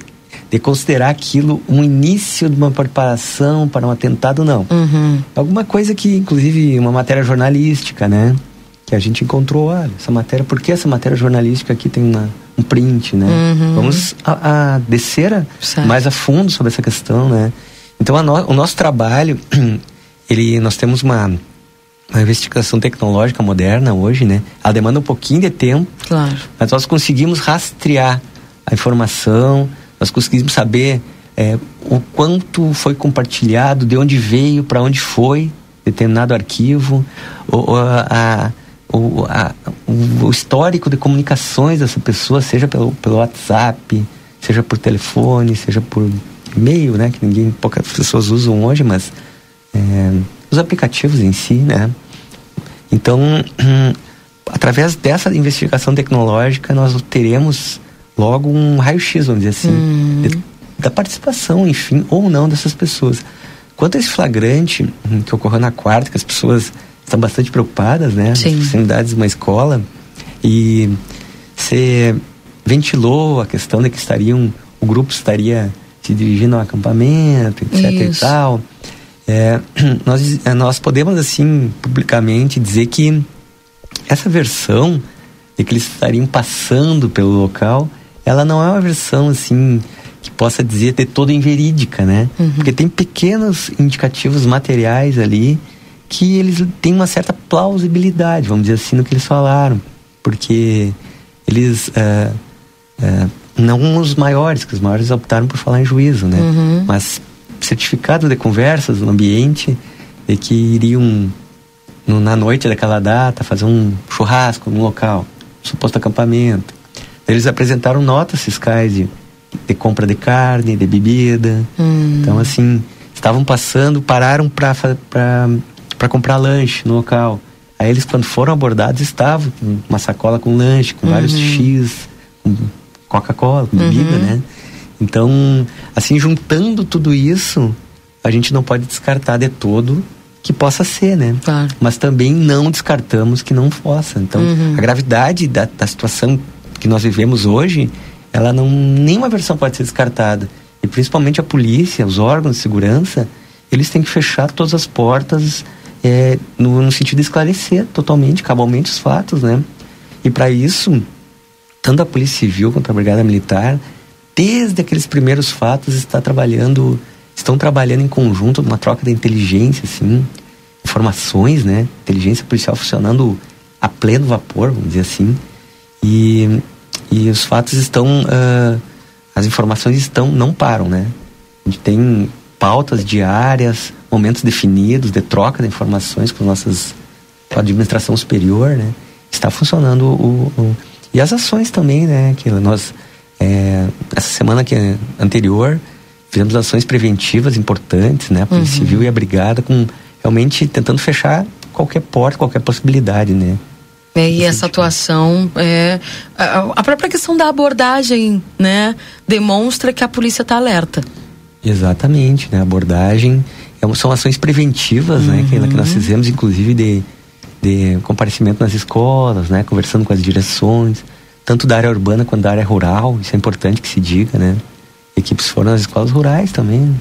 de considerar aquilo um início de uma preparação para um atentado, não. Uhum. Alguma coisa que, inclusive, uma matéria jornalística, né? Que a gente encontrou, olha, essa matéria, por que essa matéria jornalística aqui tem uma, um print, né? Uhum. Vamos a, a descer a, mais a fundo sobre essa questão, né? Então, no, o nosso trabalho ele, nós temos uma, uma investigação tecnológica moderna hoje, né? Ela demanda um pouquinho de tempo, claro. mas nós conseguimos rastrear a informação, nós conseguimos saber é, o quanto foi compartilhado, de onde veio, para onde foi determinado arquivo, o, a, a, o histórico de comunicações dessa pessoa, seja pelo, pelo WhatsApp, seja por telefone, seja por e-mail, né? Que ninguém, poucas pessoas usam hoje, mas é, os aplicativos em si, né? Então, através dessa investigação tecnológica, nós teremos logo um raio-x, vamos dizer assim, hum. de, da participação, enfim, ou não dessas pessoas. Quanto a esse flagrante hum, que ocorreu na quarta, que as pessoas estão bastante preocupadas, né? Sim. Nas proximidades de uma escola, e você ventilou a questão de que estariam, o grupo estaria se dirigindo ao acampamento, etc Isso. e tal. É, nós, é, nós podemos, assim, publicamente dizer que essa versão de que eles estariam passando pelo local, ela não é uma versão, assim, que possa dizer ter toda inverídica, né? Uhum. Porque tem pequenos indicativos materiais ali que eles têm uma certa plausibilidade, vamos dizer assim, no que eles falaram. Porque eles... Uh, uh, não os maiores, que os maiores optaram por falar em juízo, né? Uhum. Mas certificado de conversas no ambiente de que iriam no, na noite daquela data fazer um churrasco no local, suposto acampamento. Eles apresentaram notas fiscais de, de compra de carne, de bebida. Hum. Então, assim, estavam passando, pararam para comprar lanche no local. Aí eles, quando foram abordados, estavam com uma sacola com lanche, com vários Uhum. X, com Coca-Cola, com bebida, Uhum. né? Então, assim, juntando tudo isso, a gente não pode descartar de todo que possa ser, né? Mas também não descartamos que não possa. Então, Uhum. a gravidade da, da situação que nós vivemos hoje, ela não nenhuma versão pode ser descartada. E principalmente a polícia, os órgãos de segurança, eles têm que fechar todas as portas é, no, no sentido de esclarecer totalmente, cabalmente os fatos, né? E para isso, tanto a Polícia Civil quanto a Brigada Militar, desde aqueles primeiros fatos, está trabalhando, estão trabalhando em conjunto, numa troca de inteligência, assim, informações, né? Inteligência policial funcionando a pleno vapor, vamos dizer assim. E, e os fatos estão, ah, as informações estão, não param, né? A gente tem pautas diárias, momentos definidos de troca de informações com nossas com a administração superior, né? Está funcionando o, o- e as ações também, né? Que nós é, essa semana que anterior fizemos ações preventivas importantes, né? A Polícia Uhum. Civil e a Brigada com realmente tentando fechar qualquer porta, qualquer possibilidade, né? É, e essa atuação é a, própria questão da abordagem, né, demonstra que a polícia está alerta. Exatamente, né? A abordagem é são ações preventivas, né? Que, que nós fizemos, inclusive de, de comparecimento nas escolas, né? Conversando com as direções, tanto da área urbana quanto da área rural. Isso é importante que se diga, né? Equipes foram nas escolas rurais também.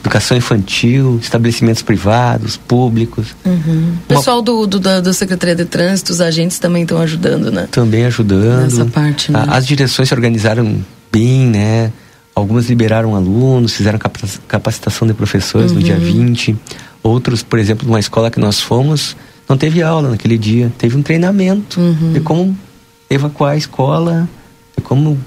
Educação infantil, estabelecimentos privados, públicos. Uhum. O pessoal do, do, da, Secretaria de Trânsito, os agentes também estão ajudando, né? também ajudando. Nessa parte, né? As direções se organizaram bem, né? Algumas liberaram alunos, fizeram capa- capacitação de professores no Uhum. dia 20. Outros, por exemplo, numa escola que nós fomos, não teve aula naquele dia. Teve um treinamento Uhum. de como evacuar a escola, de como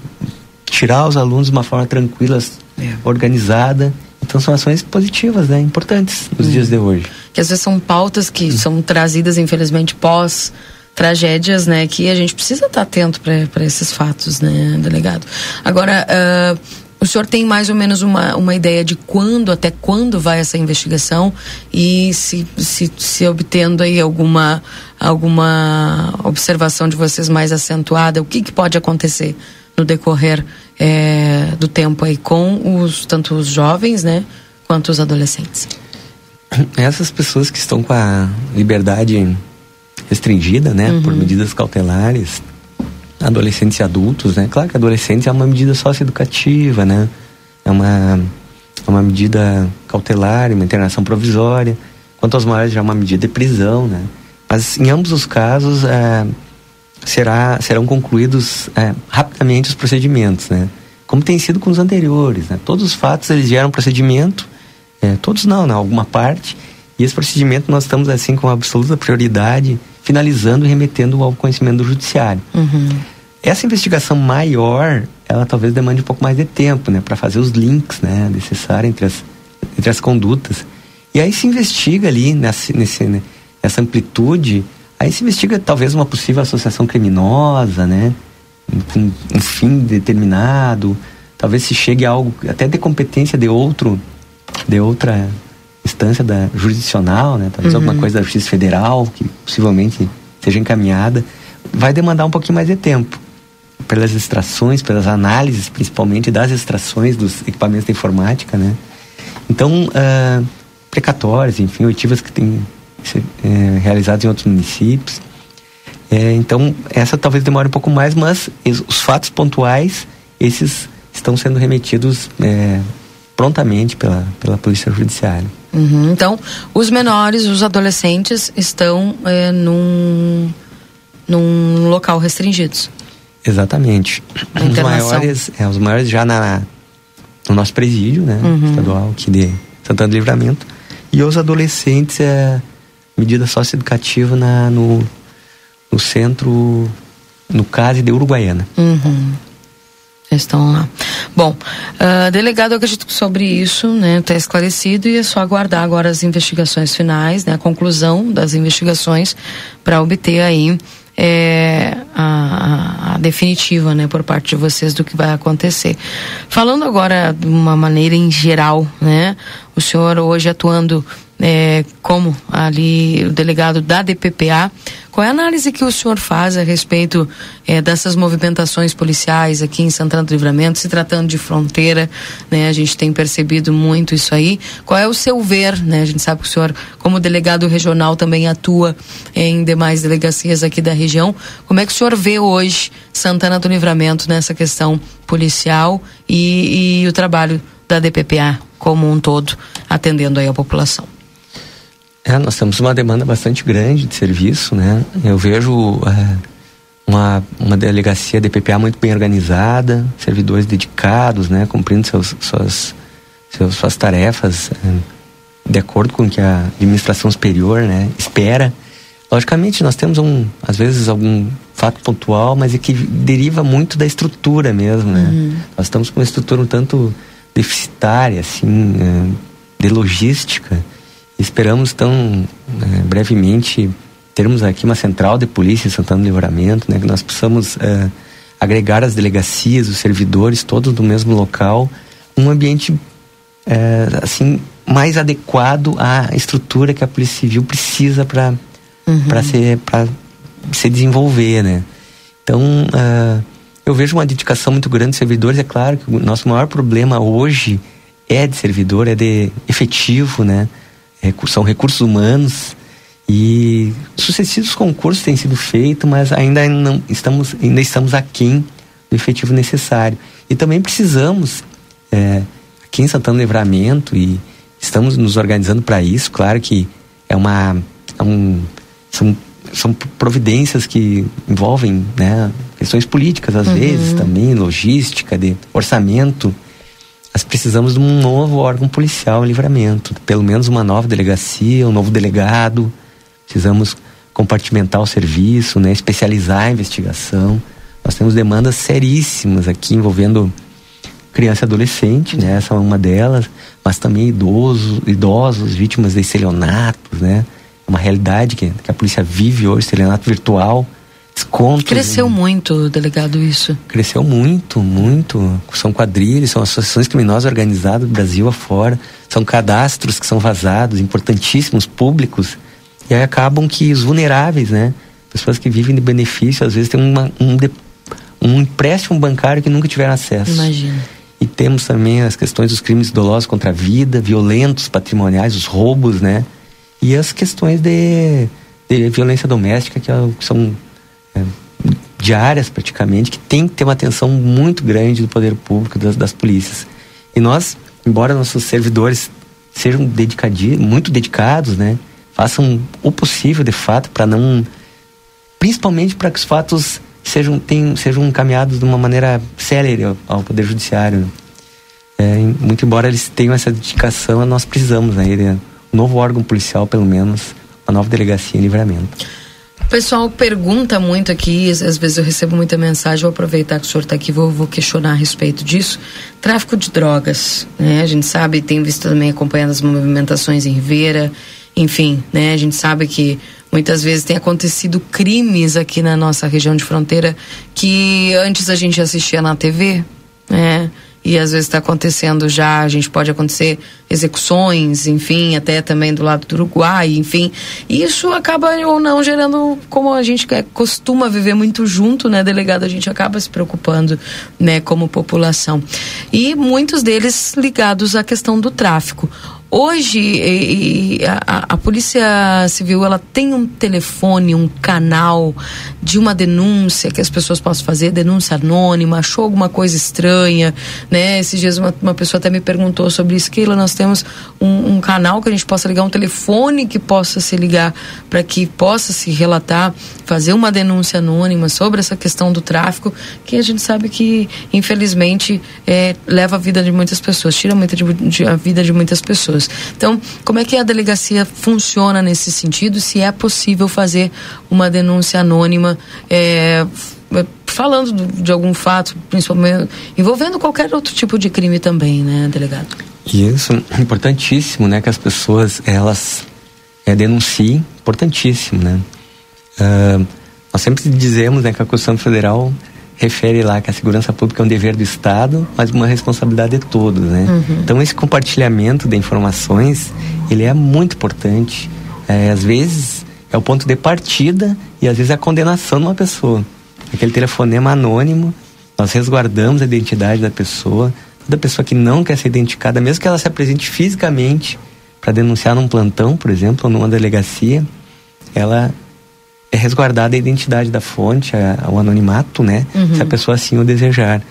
tirar os alunos de uma forma tranquila, É. organizada. Então são ações positivas, né? Importantes nos Uhum. dias de hoje. Que às vezes são pautas que são trazidas, infelizmente, pós tragédias, né? Que a gente precisa estar atento para esses fatos, né, delegado? Agora, ah, o senhor tem mais ou menos uma, uma ideia de quando, até quando vai essa investigação e se, se, se obtendo aí alguma, alguma observação de vocês mais acentuada, o que, que pode acontecer no decorrer eh, do tempo aí com os, tanto os jovens, né, quanto os adolescentes? Essas pessoas que estão com a liberdade restringida, né, por medidas cautelares, adolescentes e adultos, né? Claro que adolescentes é uma medida socioeducativa, né? É uma, é uma medida cautelar, uma internação provisória. Quanto aos maiores, já é uma medida de prisão, né? Mas em ambos os casos, é, será, serão concluídos é, rapidamente os procedimentos, né? Como tem sido com os anteriores, né? Todos os fatos, eles geram procedimento, é, todos não, né? Alguma parte. E esse procedimento nós estamos, assim, com absoluta prioridade, finalizando e remetendo ao conhecimento do judiciário. Uhum. Essa investigação maior, ela talvez demande um pouco mais de tempo, né, para fazer os links, né, necessários entre as, entre as condutas. E aí se investiga ali nessa, né, nessa amplitude, aí se investiga talvez uma possível associação criminosa, né, com um fim determinado, talvez se chegue a algo até de competência de outro, de outra instância da jurisdicional, né, talvez Uhum. alguma coisa da Justiça Federal que possivelmente seja encaminhada, vai demandar um pouquinho mais de tempo pelas extrações, pelas análises, principalmente das extrações dos equipamentos de informática, né? Então, ah, precatórios, enfim, oitivas que têm eh, realizadas em outros municípios. Eh, então, essa talvez demore um pouco mais, mas os fatos pontuais, esses estão sendo remetidos eh, prontamente pela, pela Polícia Judiciária. Uhum. Então, os menores, os adolescentes, estão é, num, num local restringidos. Exatamente. Os maiores, é, os maiores já na, no nosso presídio, né? Uhum. Estadual aqui de Santana do Livramento. E os adolescentes, é medida socioeducativa na, no, no centro, no CASE de Uruguaiana. Uhum. Estão lá. Bom, ah, delegado, eu acredito que sobre isso, né, está esclarecido e é só aguardar agora as investigações finais, né, a conclusão das investigações para obter aí é, a, a, definitiva, né, por parte de vocês do que vai acontecer. Falando agora de uma maneira em geral, né, o senhor hoje atuando é, como ali o delegado da DPPA, qual é a análise que o senhor faz a respeito é, dessas movimentações policiais aqui em Santana do Livramento, se tratando de fronteira, né? A gente tem percebido muito isso aí. Qual é o seu ver, né? A gente sabe que o senhor, como delegado regional, também atua em demais delegacias aqui da região. Como é que o senhor vê hoje Santana do Livramento nessa questão policial e, e o trabalho da DPPA como um todo, atendendo aí a população? É, nós temos uma demanda bastante grande de serviço, né? Eu vejo é, uma, uma delegacia DPPA muito bem organizada, servidores dedicados, né? Cumprindo seus, suas, seus, suas tarefas é, de acordo com o que a administração superior, né? Espera. Logicamente, nós temos, um, às vezes, algum fato pontual, mas é que deriva muito da estrutura mesmo, né? Uhum. Nós estamos com uma estrutura um tanto deficitária, assim, é, de logística, Esperamos, então, é, brevemente, termos aqui uma central de polícia em Santana do Livramento, né, que nós possamos é, agregar as delegacias, os servidores, todos no mesmo local, um ambiente, é, assim, mais adequado à estrutura que a Polícia Civil precisa para uhum. para se, se desenvolver, né? Então, uh, eu vejo uma dedicação muito grande de servidores. É claro que o nosso maior problema hoje é de servidor, é de efetivo, né? São recursos humanos e sucessivos concursos têm sido feitos, mas ainda não estamos ainda estamos aquém do efetivo necessário e também precisamos é, aqui em Santana Livramento e estamos nos organizando para isso. Claro que é uma é um, são são providências que envolvem né, questões políticas às uhum. vezes também logística de orçamento nós precisamos de um novo órgão policial em livramento, pelo menos uma nova delegacia, um novo delegado. Precisamos compartimentar o serviço, né, especializar a investigação. Nós temos demandas seríssimas aqui envolvendo criança e adolescente, né, essa é uma delas, mas também idosos, idosos vítimas de estelionatos, né, é uma realidade que, que a polícia vive hoje, estelionato virtual descontos. Cresceu muito, delegado, isso. Cresceu muito, muito. São quadrilhas, são associações criminosas organizadas do Brasil afora. São cadastros que são vazados, importantíssimos, públicos. E aí acabam que os vulneráveis, né? Pessoas que vivem de benefício, às vezes têm uma, um, de, um empréstimo bancário que nunca tiveram acesso. Imagina. E temos também as questões dos crimes dolosos contra a vida, violentos, patrimoniais, os roubos, né? E as questões de, de violência doméstica, que é são diárias praticamente, que tem que ter uma atenção muito grande do poder público, das, das polícias. E nós, embora nossos servidores sejam dedicados, muito dedicados, né, façam o possível de fato para não, principalmente para que os fatos sejam tenham, sejam encaminhados de uma maneira célere ao, ao poder judiciário. É, muito embora eles tenham essa dedicação, nós precisamos né, de um novo órgão policial, pelo menos, uma nova delegacia em livramento. O pessoal pergunta muito aqui, às vezes eu recebo muita mensagem, vou aproveitar que o senhor está aqui, vou, vou, questionar a respeito disso. Tráfico de drogas, né? A gente sabe, tem visto também acompanhando as movimentações em Ribeira, enfim, né? A gente sabe que muitas vezes tem acontecido crimes aqui na nossa região de fronteira que antes a gente assistia na TV, né? E às vezes está acontecendo já, a gente pode acontecer execuções, enfim, até também do lado do Uruguai, enfim. E isso acaba ou não gerando, como a gente costuma viver muito junto, né, delegado, a gente acaba se preocupando, né, como população. E muitos deles ligados à questão do tráfico. Hoje, e, e, a, a, Polícia Civil ela tem um telefone, um canal de uma denúncia que as pessoas possam fazer, denúncia anônima, achou alguma coisa estranha, né? Esses dias uma, uma pessoa até me perguntou sobre isso, Keila, nós temos um, um, canal que a gente possa ligar, um telefone que possa se ligar para que possa se relatar, fazer uma denúncia anônima sobre essa questão do tráfico, que a gente sabe que, infelizmente, é, leva a vida de muitas pessoas, tira muita de, de, a vida de muitas pessoas Então, como é que a delegacia funciona nesse sentido? Se é possível fazer uma denúncia anônima é, falando de algum fato, principalmente envolvendo qualquer outro tipo de crime também, né, delegado? Isso, importantíssimo, né, que as pessoas elas é, denunciem, importantíssimo, né? Uh, Nós sempre dizemos né, que a Constituição Federal refere lá que a segurança pública é um dever do Estado, mas uma responsabilidade de todos, né? Uhum. Então esse compartilhamento de informações, ele é muito importante. É, às vezes é o ponto de partida e às vezes é a condenação de uma pessoa. Aquele telefonema anônimo, nós resguardamos a identidade da pessoa. Toda pessoa que não quer ser identificada, mesmo que ela se apresente fisicamente para denunciar num plantão, por exemplo, ou numa delegacia, ela é resguardada a identidade da fonte, a, o anonimato, né? Uhum. Se a pessoa assim o desejar.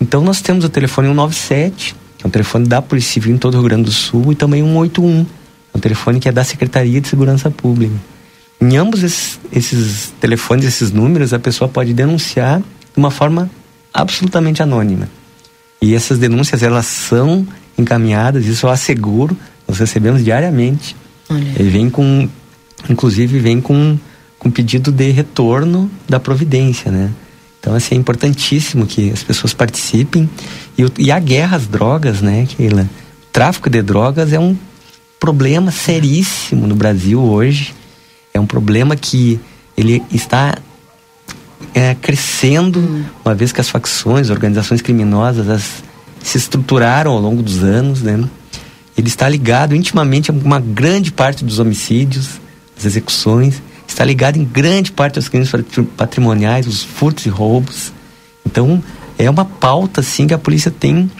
Então nós temos o telefone 197, que é um telefone da Polícia Civil em todo o Rio Grande do Sul, e também 181, é um telefone que é da Secretaria de Segurança Pública. Em ambos esses, esses telefones, esses números, a pessoa pode denunciar de uma forma absolutamente anônima. E essas denúncias, elas são encaminhadas, isso eu asseguro, nós recebemos diariamente. Olha. E vem com, inclusive vem com com pedido de retorno da providência, né? Então, assim, é importantíssimo que as pessoas participem. E, e a guerra às drogas, né, Keila? O tráfico de drogas é um problema seríssimo no Brasil hoje. É um problema que ele está é, crescendo, hum. uma vez que as facções, organizações criminosas, as, se estruturaram ao longo dos anos, né? Ele está ligado intimamente a uma grande parte dos homicídios, das execuções está ligado em grande parte aos crimes patrimoniais, os furtos e roubos. Então, é uma pauta, assim, que a polícia tem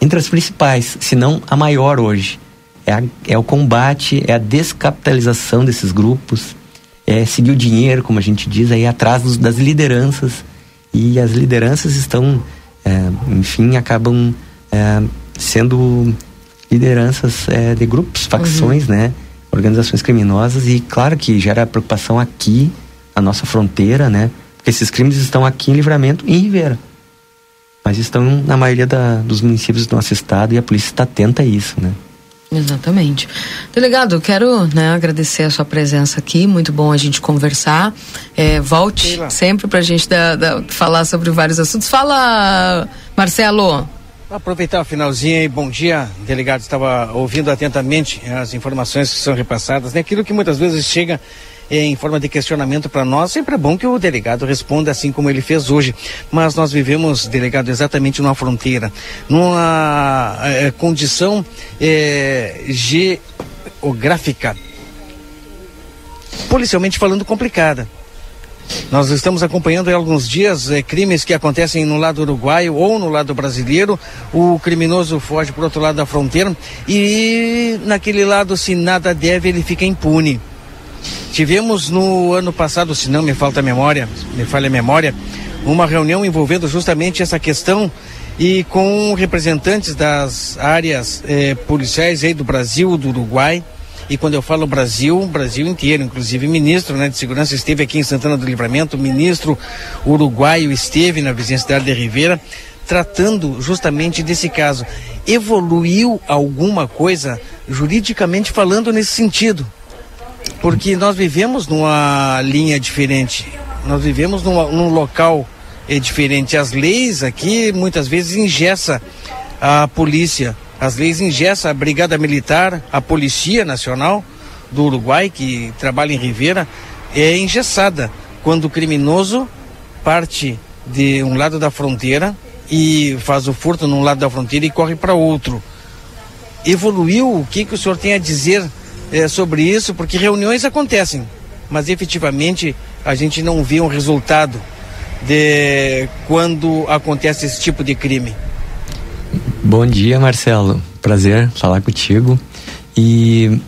entre as principais, se não a maior hoje. É, a, é o combate, é a descapitalização desses grupos, é seguir o dinheiro, como a gente diz, aí atrás dos, das lideranças. E as lideranças estão, é, enfim, acabam é, sendo lideranças é, de grupos, facções, uhum. né? Organizações criminosas e claro que gera preocupação aqui na nossa fronteira, né? Porque esses crimes estão aqui em Livramento e em Ribeira. Mas estão na maioria da, dos municípios do nosso estado e a polícia está atenta a isso, né? Exatamente. Delegado, quero né, agradecer a sua presença aqui, muito bom a gente conversar. É, volte sempre para a gente da, da, falar sobre vários assuntos. Fala, Marcelo. Aproveitar o finalzinho e bom dia, delegado. Estava ouvindo atentamente as informações que são repassadas, né? Aquilo que muitas vezes chega em forma de questionamento para nós, sempre é bom que o delegado responda assim como ele fez hoje. Mas nós vivemos, delegado, exatamente numa fronteira, numa é, condição é, geográfica, policialmente falando, complicada. Nós estamos acompanhando há alguns dias eh, crimes que acontecem no lado uruguaio ou no lado brasileiro. O criminoso foge para outro lado da fronteira e naquele lado, se nada deve, ele fica impune. Tivemos no ano passado, se não me falta memória, me falha a memória, uma reunião envolvendo justamente essa questão e com representantes das áreas eh, policiais aí do Brasil, do Uruguai e quando eu falo Brasil, Brasil inteiro, inclusive o ministro né, de Segurança esteve aqui em Santana do Livramento, o ministro uruguaio esteve na vizinha cidade de Ribeira, tratando justamente desse caso. Evoluiu alguma coisa, juridicamente falando, nesse sentido? Porque nós vivemos numa linha diferente, nós vivemos numa, num local é, diferente. As leis aqui muitas vezes engessa a polícia as leis engessam a Brigada Militar, a Polícia Nacional do Uruguai, que trabalha em Ribeira, é engessada quando o criminoso parte de um lado da fronteira e faz o furto num lado da fronteira e corre para outro. Evoluiu? O que, que o senhor tem a dizer é, sobre isso? Porque reuniões acontecem, mas efetivamente a gente não vê um resultado de quando acontece esse tipo de crime. Bom dia, Marcelo. Prazer falar contigo. E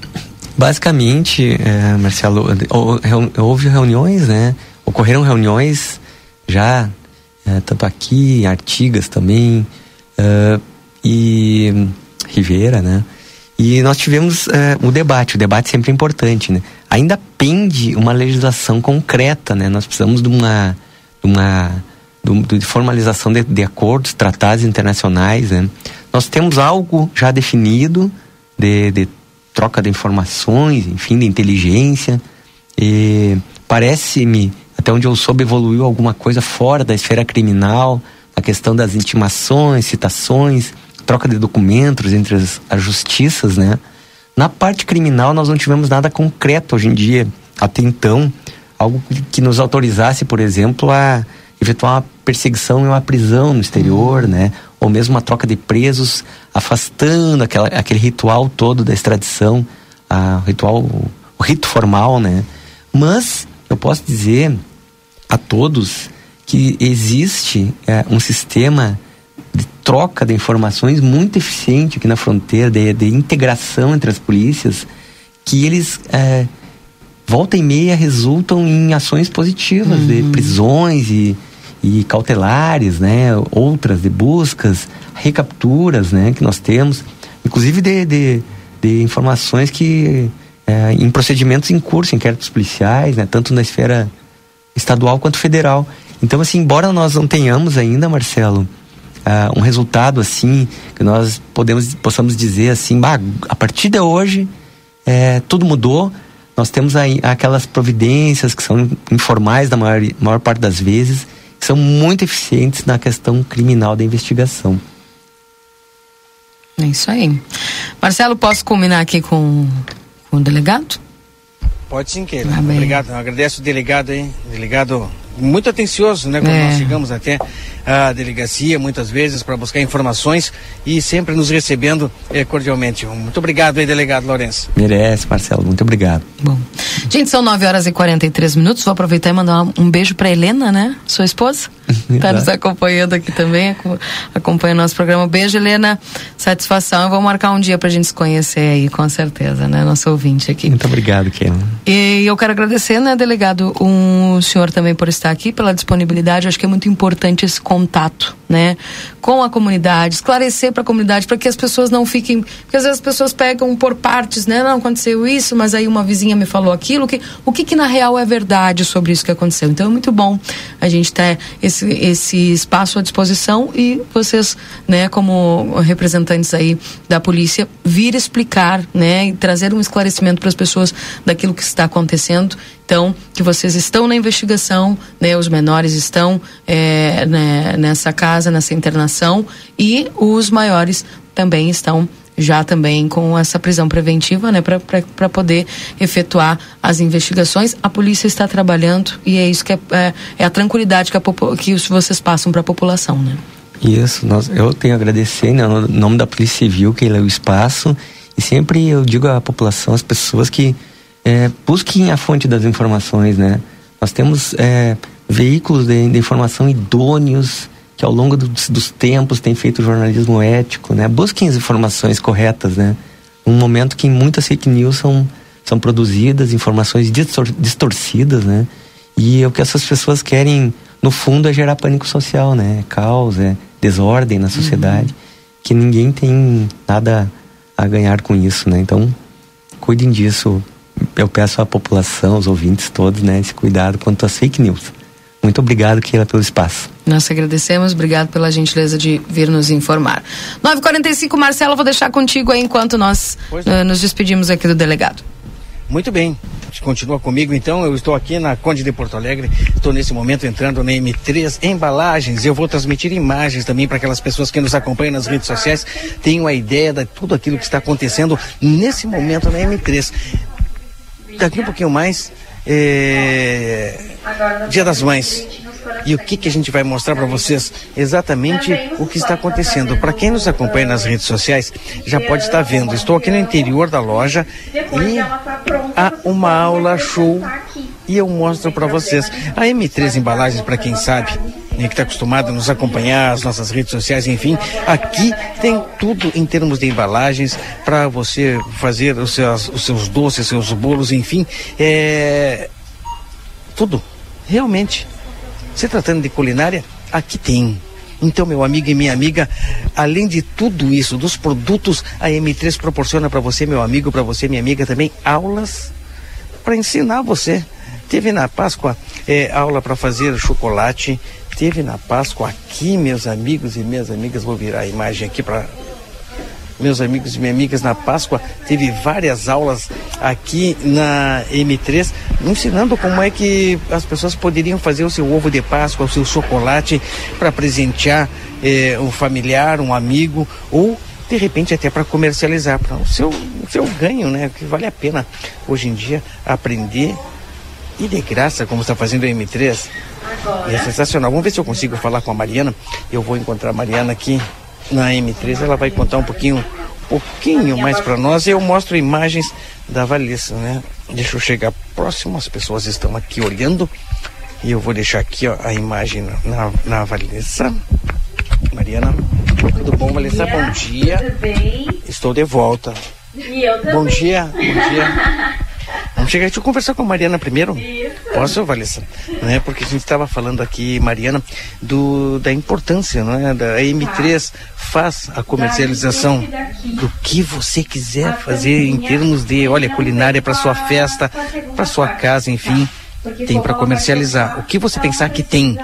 basicamente, é, Marcelo, houve reuniões, né? Ocorreram reuniões já, é, tanto aqui, em Artigas também, é, e Rivera, né? E nós tivemos é, o debate, o debate sempre é importante, né? Ainda pende uma legislação concreta, né? Nós precisamos de uma, de uma do, de formalização de, de, acordos, tratados internacionais. Né? Nós temos algo já definido de, de, troca de informações, enfim, de inteligência. E parece-me, até onde eu soube, evoluiu alguma coisa fora da esfera criminal, a questão das intimações, citações, troca de documentos entre as, as justiças, né? Na parte criminal, nós não tivemos nada concreto hoje em dia. Até então, algo que, nos autorizasse, por exemplo, a efetuar uma perseguição e uma prisão no exterior, né? Ou mesmo uma troca de presos, afastando aquela, aquele ritual todo da extradição, a, ritual, o rito formal, né? Mas eu posso dizer a todos que existe é, um sistema de troca de informações muito eficiente aqui na fronteira, de, de integração entre as polícias, que eles é, volta e meia resultam em ações positivas uhum. de prisões e, e cautelares, né? Outras de buscas, recapturas, né? Que nós temos, inclusive de, de, de informações que é, em procedimentos em curso, inquéritos policiais, né? Tanto na esfera estadual quanto federal. Então, assim, embora nós não tenhamos ainda, Marcelo, uh, um resultado assim, que nós podemos, possamos dizer assim, bah, a partir de hoje é, tudo mudou, nós temos aí aquelas providências que são informais da maior, maior parte das vezes, são muito eficientes na questão criminal da investigação. É isso aí. Marcelo, posso combinar aqui com, com o delegado? Pode sim, Keila. Ah, Obrigado. Eu agradeço o delegado aí. Delegado muito atencioso, né? Quando é. nós chegamos até a delegacia, muitas vezes, para buscar informações e sempre nos recebendo eh, cordialmente. Muito obrigado aí, delegado Lourenço. Merece, Marcelo. Muito obrigado. Bom. Gente, são 9 horas e 43 minutos. Vou aproveitar e mandar um beijo para Helena, né? Sua esposa. Está nos acompanhando aqui também, acompanha nosso programa. Beijo, Helena. Satisfação. Eu vou marcar um dia para a gente se conhecer aí, com certeza, né? Nosso ouvinte aqui. Muito obrigado, Keila. E eu quero agradecer, né, delegado, o um senhor também por estar aqui, pela disponibilidade. acho que é muito importante esse contato, né, com a comunidade, esclarecer para a comunidade, para que as pessoas não fiquem, porque às vezes as pessoas pegam por partes, né, não aconteceu isso, mas aí uma vizinha me falou aquilo, que o que que na real é verdade sobre isso que aconteceu. Então é muito bom a gente ter esse esse espaço à disposição e vocês, né, como representantes aí da polícia, vir explicar, né, e trazer um esclarecimento para as pessoas daquilo que está acontecendo. Então, que vocês estão na investigação, né, os menores estão é, né, nessa casa, nessa internação, e os maiores também estão já também com essa prisão preventiva, né, para poder efetuar as investigações. A polícia está trabalhando e é isso que é, é, é a tranquilidade que, a, que vocês passam para a população, né? Isso, nós, eu tenho a agradecer, né, no nome da Polícia Civil, que é o espaço, e sempre eu digo à população, às pessoas que é, busquem a fonte das informações, né? Nós temos é, veículos de, de, informação idôneos que ao longo dos, dos, tempos têm feito jornalismo ético, né? Busquem as informações corretas, né? Um momento que muitas fake news são, são produzidas, informações distor, distorcidas, né? E o que essas pessoas querem, no fundo, é gerar pânico social, né? É caos, é desordem na sociedade, uhum. que ninguém tem nada a ganhar com isso, né? Então, cuidem disso eu peço à população, aos ouvintes todos, né, esse cuidado quanto às fake news. Muito obrigado, Keila, pelo espaço. Nós agradecemos, obrigado pela gentileza de vir nos informar. 9h45, Marcelo, vou deixar contigo aí enquanto nós uh, nos despedimos aqui do delegado. Muito bem. Continua comigo então, eu estou aqui na Conde de Porto Alegre, estou nesse momento entrando na M3 Embalagens. Eu vou transmitir imagens também para aquelas pessoas que nos acompanham nas redes sociais, tenham a ideia de tudo aquilo que está acontecendo nesse momento na M3 daqui um pouquinho mais, é, Dia das Mães. E o que, que a gente vai mostrar para vocês? Exatamente o que está acontecendo. Para quem nos acompanha nas redes sociais, já pode estar vendo. Estou aqui no interior da loja e há uma aula show e eu mostro para vocês. A M3 Embalagens, para quem sabe, que está acostumado a nos acompanhar, as nossas redes sociais, enfim, aqui tem tudo em termos de embalagens para você fazer os seus, os seus doces, seus bolos, enfim, é tudo, realmente. Se tratando de culinária, aqui tem. Então, meu amigo e minha amiga, além de tudo isso, dos produtos, a M3 proporciona para você, meu amigo, para você, minha amiga, também aulas para ensinar você. Teve na Páscoa é, aula para fazer chocolate, teve na Páscoa aqui, meus amigos e minhas amigas, vou virar a imagem aqui para meus amigos e minhas amigas na Páscoa, teve várias aulas aqui na M3, ensinando como é que as pessoas poderiam fazer o seu ovo de Páscoa, o seu chocolate, para presentear eh, um familiar, um amigo, ou de repente até para comercializar, para o seu, o seu ganho, né? Que vale a pena hoje em dia aprender E de graça, como está fazendo a M3, é sensacional. Vamos ver se eu consigo falar com a Mariana. Eu vou encontrar a Mariana aqui na M3. Ela vai contar um pouquinho, um pouquinho mais para nós. E eu mostro imagens da Valissa, né? Deixa eu chegar próximo. As pessoas estão aqui olhando. E eu vou deixar aqui ó, a imagem na, na Valissa. Mariana, tudo bom, Valissa? Bom dia. Tudo bem? Estou de volta. E eu também. Bom dia, bom dia. Vamos chegar, deixa eu conversar com a Mariana primeiro. Isso. Posso, Valessa? Né? Porque a gente estava falando aqui, Mariana, do, da importância, não é? Da M3 faz a comercialização do que você quiser fazer em termos de, olha, culinária para sua festa, para sua casa, enfim. Tem para comercializar. O que você pensar que tem.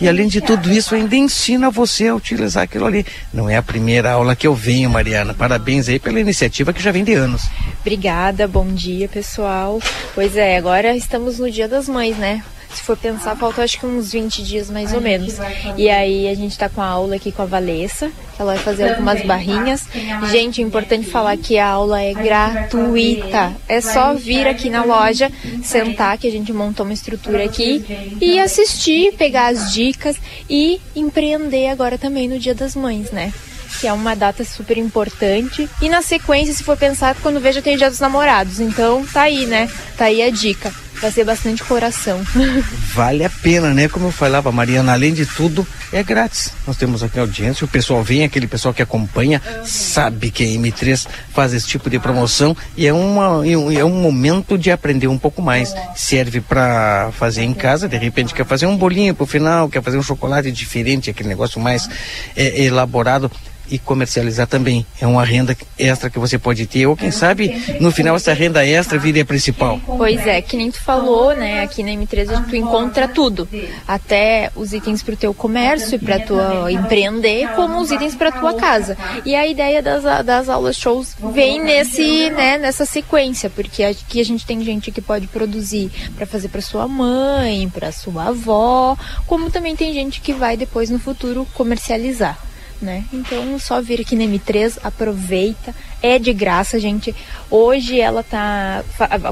E além de tudo isso, ainda ensina você a utilizar aquilo ali. Não é a primeira aula que eu venho, Mariana. Parabéns aí pela iniciativa que já vem de anos. Obrigada, bom dia pessoal. Pois é, agora estamos no Dia das Mães, né? Se for pensar, faltam acho que uns 20 dias mais ou menos. E aí a gente tá com a aula aqui com a Valessa, que ela vai fazer algumas barrinhas. Gente, é importante falar que a aula é gratuita. É só vir aqui na loja, sentar, que a gente montou uma estrutura aqui, e assistir, pegar as dicas e empreender agora também no Dia das Mães, né? que é uma data super importante. E na sequência, se for pensar, quando veja tem o Dia dos Namorados. Então tá aí, né? Tá aí a dica. Vai ser bastante coração. Vale a pena, né? Como eu falava, Mariana, além de tudo, é grátis. Nós temos aqui audiência, o pessoal vem, aquele pessoal que acompanha, sabe que a M3 faz esse tipo de promoção e é, uma, é um momento de aprender um pouco mais. Serve para fazer em casa, de repente quer fazer um bolinho pro final, quer fazer um chocolate diferente, aquele negócio mais é, elaborado e comercializar também. É uma renda extra que você pode ter, ou quem sabe no final essa renda extra vire a principal. Pois é, que nem tu falou, né? Aqui na M3 tu encontra tudo, até os itens para o teu comércio, para tu empreender, como os itens para tua casa. E a ideia das, das aulas shows vem nesse, né, nessa sequência, porque aqui a gente tem gente que pode produzir para fazer para sua mãe, para sua avó, como também tem gente que vai depois no futuro comercializar né? Então, só vir aqui na M3, aproveita, é de graça, gente. Hoje ela tá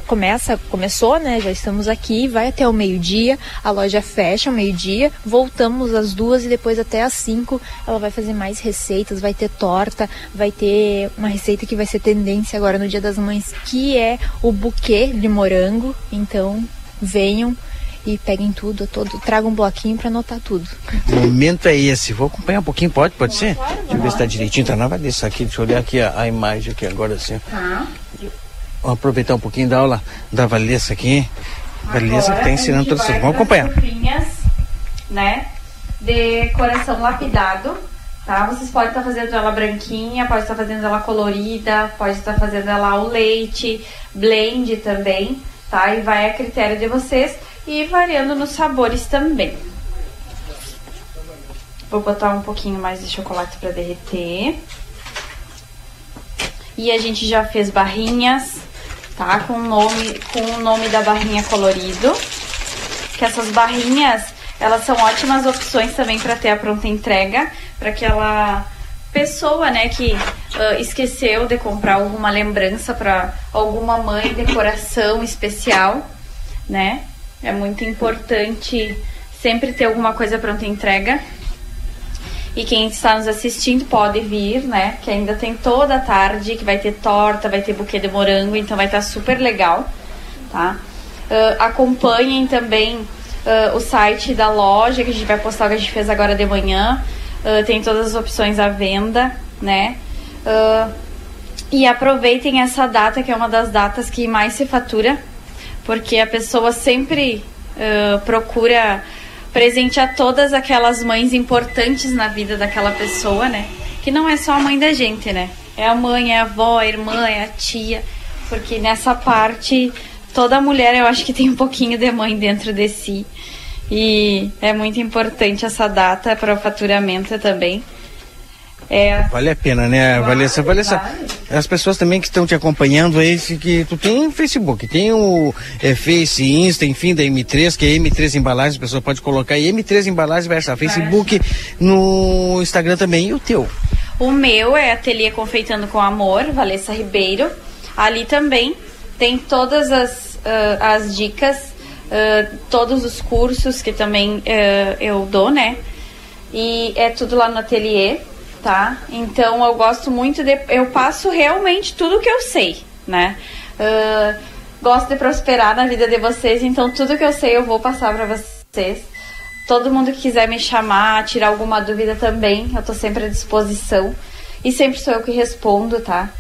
começa, começou, né? Já estamos aqui, vai até o meio-dia, a loja fecha ao meio-dia, voltamos às duas e depois até às cinco. Ela vai fazer mais receitas, vai ter torta, vai ter uma receita que vai ser tendência agora no Dia das Mães, que é o buquê de morango. Então, venham e peguem tudo, todo, tragam um bloquinho para anotar tudo. O momento é esse. Vou acompanhar um pouquinho, pode? Pode ser? Claro, deixa eu ver se tá direitinho, tá na desse aqui. Deixa eu olhar aqui a, a imagem aqui agora assim. Tá. Vamos aproveitar um pouquinho da aula da Valessa aqui. Valessa que tá ensinando tudo isso. Vamos acompanhar. né? De coração lapidado. Tá? Vocês podem estar tá fazendo ela branquinha, pode estar tá fazendo ela colorida, pode estar tá fazendo ela ao leite, blend também, tá? E vai a critério de vocês e variando nos sabores também. Vou botar um pouquinho mais de chocolate para derreter. E a gente já fez barrinhas, tá? Com o nome, com o nome da barrinha colorido. Que essas barrinhas, elas são ótimas opções também para ter a pronta entrega, para aquela pessoa, né, que uh, esqueceu de comprar alguma lembrança para alguma mãe, decoração especial, né? É muito importante sempre ter alguma coisa pronta entrega. E quem está nos assistindo pode vir, né? Que ainda tem toda a tarde, que vai ter torta, vai ter buquê de morango, então vai estar super legal, tá? Uh, acompanhem também uh, o site da loja, que a gente vai postar o que a gente fez agora de manhã. Uh, tem todas as opções à venda, né? e aproveitem essa data, que é uma das datas que mais se fatura porque a pessoa sempre uh, procura presentear todas aquelas mães importantes na vida daquela pessoa, né? Que não é só a mãe da gente, né? É a mãe, é a avó, a irmã, é a tia. Porque nessa parte, toda mulher eu acho que tem um pouquinho de mãe dentro de si. E é muito importante essa data para o faturamento também. É. Vale a pena, né, Valessa? Valessa, as pessoas também que estão te acompanhando aí, que tu tem Facebook, tem o é, Face, Insta, enfim, da M3, que é M3 Embalagens, a pessoa pode colocar aí M3 Embalagens, vai achar Facebook, no Instagram também, e o teu? O meu é Ateliê Confeitando com Amor, Valessa Ribeiro. Ali também tem todas as, uh, as dicas uh, todos os cursos que também uh, eu dou, né? E é tudo lá no ateliê, tá? Então eu gosto muito de. Eu passo realmente tudo que eu sei, né? Uh, gosto de prosperar na vida de vocês, então tudo que eu sei eu vou passar para vocês. Todo mundo que quiser me chamar, tirar alguma dúvida também, eu tô sempre à disposição. E sempre sou eu que respondo, tá?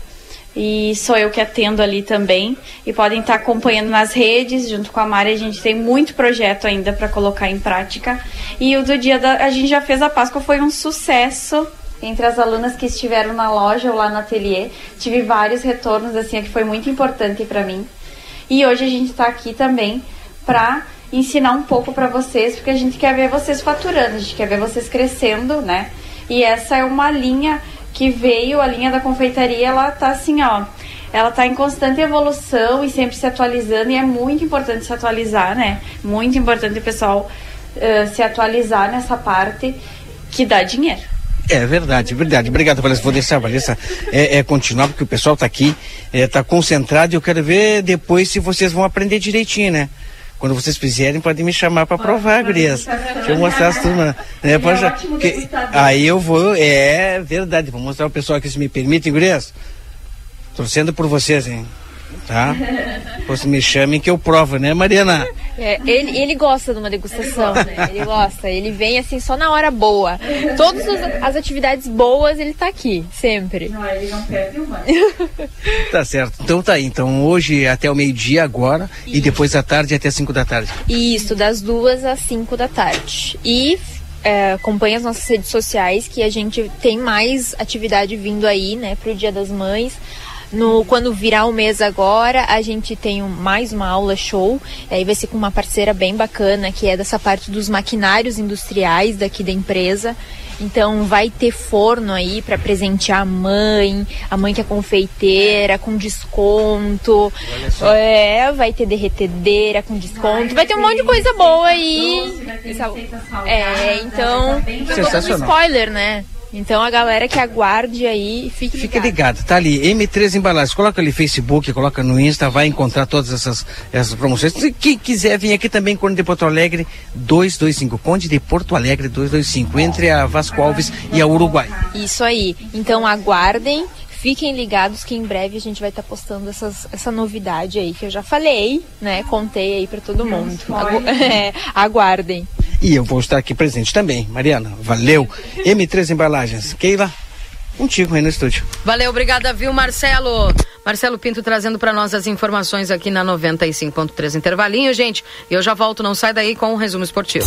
E sou eu que atendo ali também. E podem estar acompanhando nas redes, junto com a Mari. A gente tem muito projeto ainda para colocar em prática. E o do dia da. A gente já fez a Páscoa, foi um sucesso entre as alunas que estiveram na loja ou lá no ateliê. Tive vários retornos, assim, que foi muito importante para mim. E hoje a gente está aqui também para ensinar um pouco para vocês, porque a gente quer ver vocês faturando, a gente quer ver vocês crescendo, né? E essa é uma linha que veio, a linha da confeitaria, ela tá assim, ó, ela tá em constante evolução e sempre se atualizando, e é muito importante se atualizar, né? Muito importante o pessoal uh, se atualizar nessa parte que dá dinheiro. É verdade, verdade. Obrigado, Vanessa. Vou deixar a Vanessa é, é, continuar, porque o pessoal está aqui, está é, concentrado e eu quero ver depois se vocês vão aprender direitinho, né? Quando vocês fizerem, podem me chamar para provar, gurias. Deixa eu mostrar as turmas. Né? É que, aí eu vou, é verdade, vou mostrar o pessoal aqui, se me permitem, gurias. Torcendo por vocês, hein? Tá? Depois me chamem que eu provo, né, Mariana? É, ele, ele gosta de uma degustação, né? Ele gosta. Ele vem assim só na hora boa. Todas as atividades boas ele tá aqui, sempre. Não, ele não perde uma. tá certo. Então tá aí. Então hoje até o meio-dia agora Isso. e depois à tarde até 5 da tarde. Isso, das duas às 5 da tarde. E é, acompanhe as nossas redes sociais que a gente tem mais atividade vindo aí, né, pro Dia das Mães. No, quando virar o mês agora, a gente tem um, mais uma aula show. Aí vai ser com uma parceira bem bacana, que é dessa parte dos maquinários industriais daqui da empresa. Então vai ter forno aí para presentear a mãe, a mãe que é confeiteira, com desconto. É, vai ter derretedeira com desconto. Vai ter um monte de coisa boa aí. É, então. Sensacional. spoiler, né? Então a galera que aguarde aí, fique, fique ligado. Tá ali, M3 Embalagens. Coloca ali Facebook, coloca no Insta, vai encontrar todas essas, essas promoções. Se quem quiser vir aqui também, Conde de Porto Alegre 225. Conde de Porto Alegre 225, entre a Vasco Alves e a Uruguai. Isso aí. Então aguardem. Fiquem ligados que em breve a gente vai estar tá postando essas, essa novidade aí que eu já falei, né? Contei aí para todo mundo. Agu é, aguardem. E eu vou estar aqui presente também. Mariana, valeu. M3 Embalagens. Keila, contigo aí no estúdio. Valeu, obrigada, viu, Marcelo? Marcelo Pinto trazendo para nós as informações aqui na 95.3 Intervalinho, gente. E eu já volto, não sai daí com o um resumo esportivo.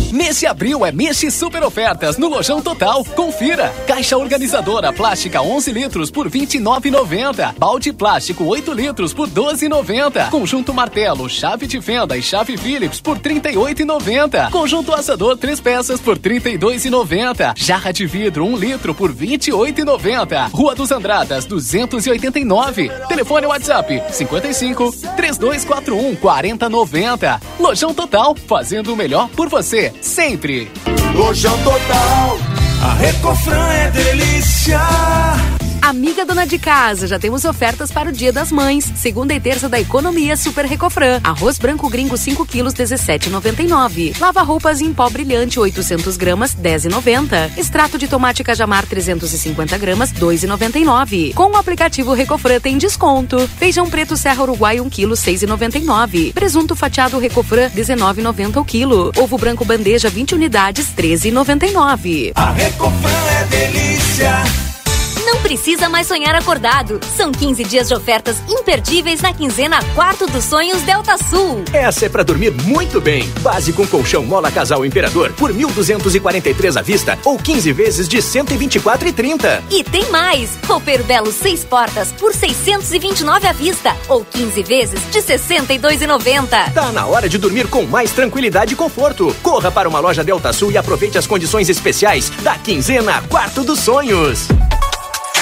Nesse abril é mês de super ofertas no Lojão Total. Confira. Caixa organizadora plástica 11 litros por 29,90. Balde plástico 8 litros por 12,90. Conjunto martelo, chave de fenda e chave Phillips por 38,90. Conjunto assador 3 peças por 32,90. Jarra de vidro 1 litro por 28,90. Rua dos Andradas 289. Telefone WhatsApp 55 3241 4090. Lojão Total, fazendo o melhor por você sempre. Lojão Total, a Recofran é delícia. Amiga dona de casa, já temos ofertas para o Dia das Mães. Segunda e terça da economia Super Recofran. Arroz branco gringo 5 quilos 17,99. Lava roupas em pó brilhante 800 gramas 10,90. Extrato de tomate cajamar 350 gramas 2,99. Com o aplicativo Recofran tem desconto. Feijão preto Serra Uruguai 1 quilo 6,99. Presunto fatiado Recofran 19,90 o quilo. Ovo branco bandeja 20 unidades 13,99. A Recofran é delícia. Não precisa mais sonhar acordado. São 15 dias de ofertas imperdíveis na quinzena Quarto dos Sonhos Delta Sul. Essa é pra dormir muito bem. Base com colchão Mola Casal Imperador por 1.243 à vista ou 15 vezes de 124,30. E tem mais! Roupeiro Belo 6 portas por 629 à vista ou 15 vezes de 62,90. Tá na hora de dormir com mais tranquilidade e conforto. Corra para uma loja Delta Sul e aproveite as condições especiais da quinzena Quarto dos Sonhos.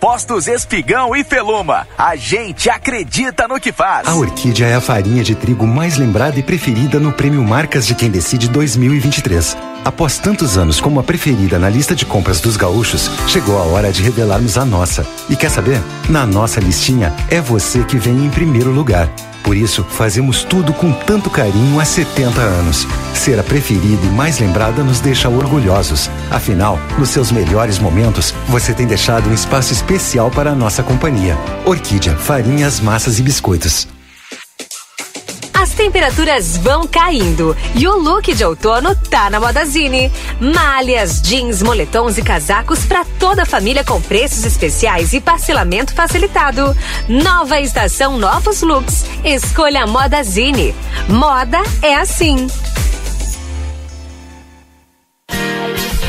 Postos Espigão e Feluma. A gente acredita no que faz. A Orquídea é a farinha de trigo mais lembrada e preferida no Prêmio Marcas de Quem Decide 2023. Após tantos anos como a preferida na lista de compras dos gaúchos, chegou a hora de revelarmos a nossa. E quer saber? Na nossa listinha, é você que vem em primeiro lugar. Por isso, fazemos tudo com tanto carinho há 70 anos. Ser a preferida e mais lembrada nos deixa orgulhosos. Afinal, nos seus melhores momentos, você tem deixado um espaço especial para a nossa companhia. Orquídea, farinhas, massas e biscoitos. As temperaturas vão caindo e o look de outono tá na Modazine. Malhas, jeans, moletons e casacos para toda a família com preços especiais e parcelamento facilitado. Nova estação, novos looks. Escolha a Modazine. Moda é assim.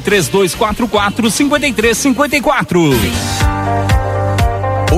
3244 5354.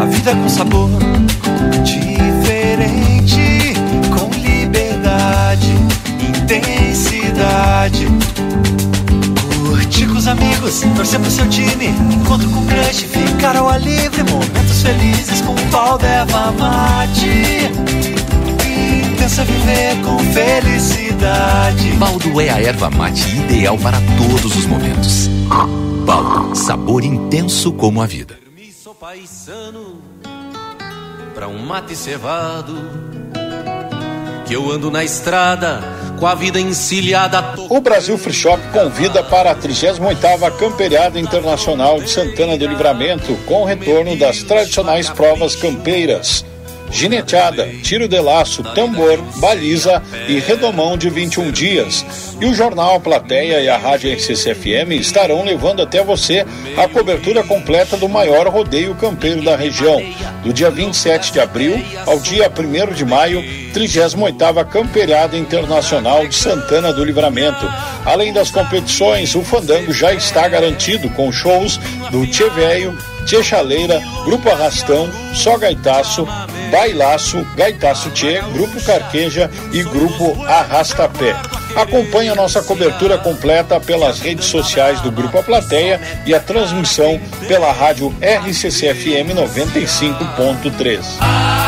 A vida com sabor diferente, com liberdade, intensidade. Curtir com os amigos, torcer pro seu time, encontro com crush, ficar ao ar livre, momentos felizes com o pau deva mate. Intensa viver com felicidade. Baldo é a erva mate ideal para todos os momentos. Baldo, sabor intenso como a vida. Sou paisano pra um mate cevado que eu ando na estrada com a vida encilhada. O Brasil Free Shop convida para a 38ª Camperiada Internacional de Santana do Livramento, com o retorno das tradicionais provas campeiras. Gineteada, tiro de laço, tambor, baliza e redomão de 21 dias. E o jornal A Plateia e a Rádio RCCFM estarão levando até você a cobertura completa do maior rodeio campeiro da região, do dia 27 de abril ao dia 1 de maio, 38ª Campeirada Internacional de Santana do Livramento. Além das competições, o fandango já está garantido com shows do Tchê Velho, Tchê Chaleira, Grupo Arrastão, Só Gaitaço, Bailaço, Gaitaço Tchê, Grupo Carqueja e Grupo Arrastapé. Acompanhe a nossa cobertura completa pelas redes sociais do Grupo A Plateia e a transmissão pela rádio RCCFM 95.3.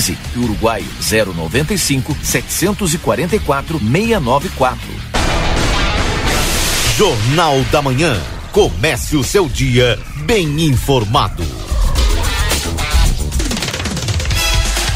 615 e Uruguai 095 744 694. Jornal da Manhã. Comece o seu dia bem informado.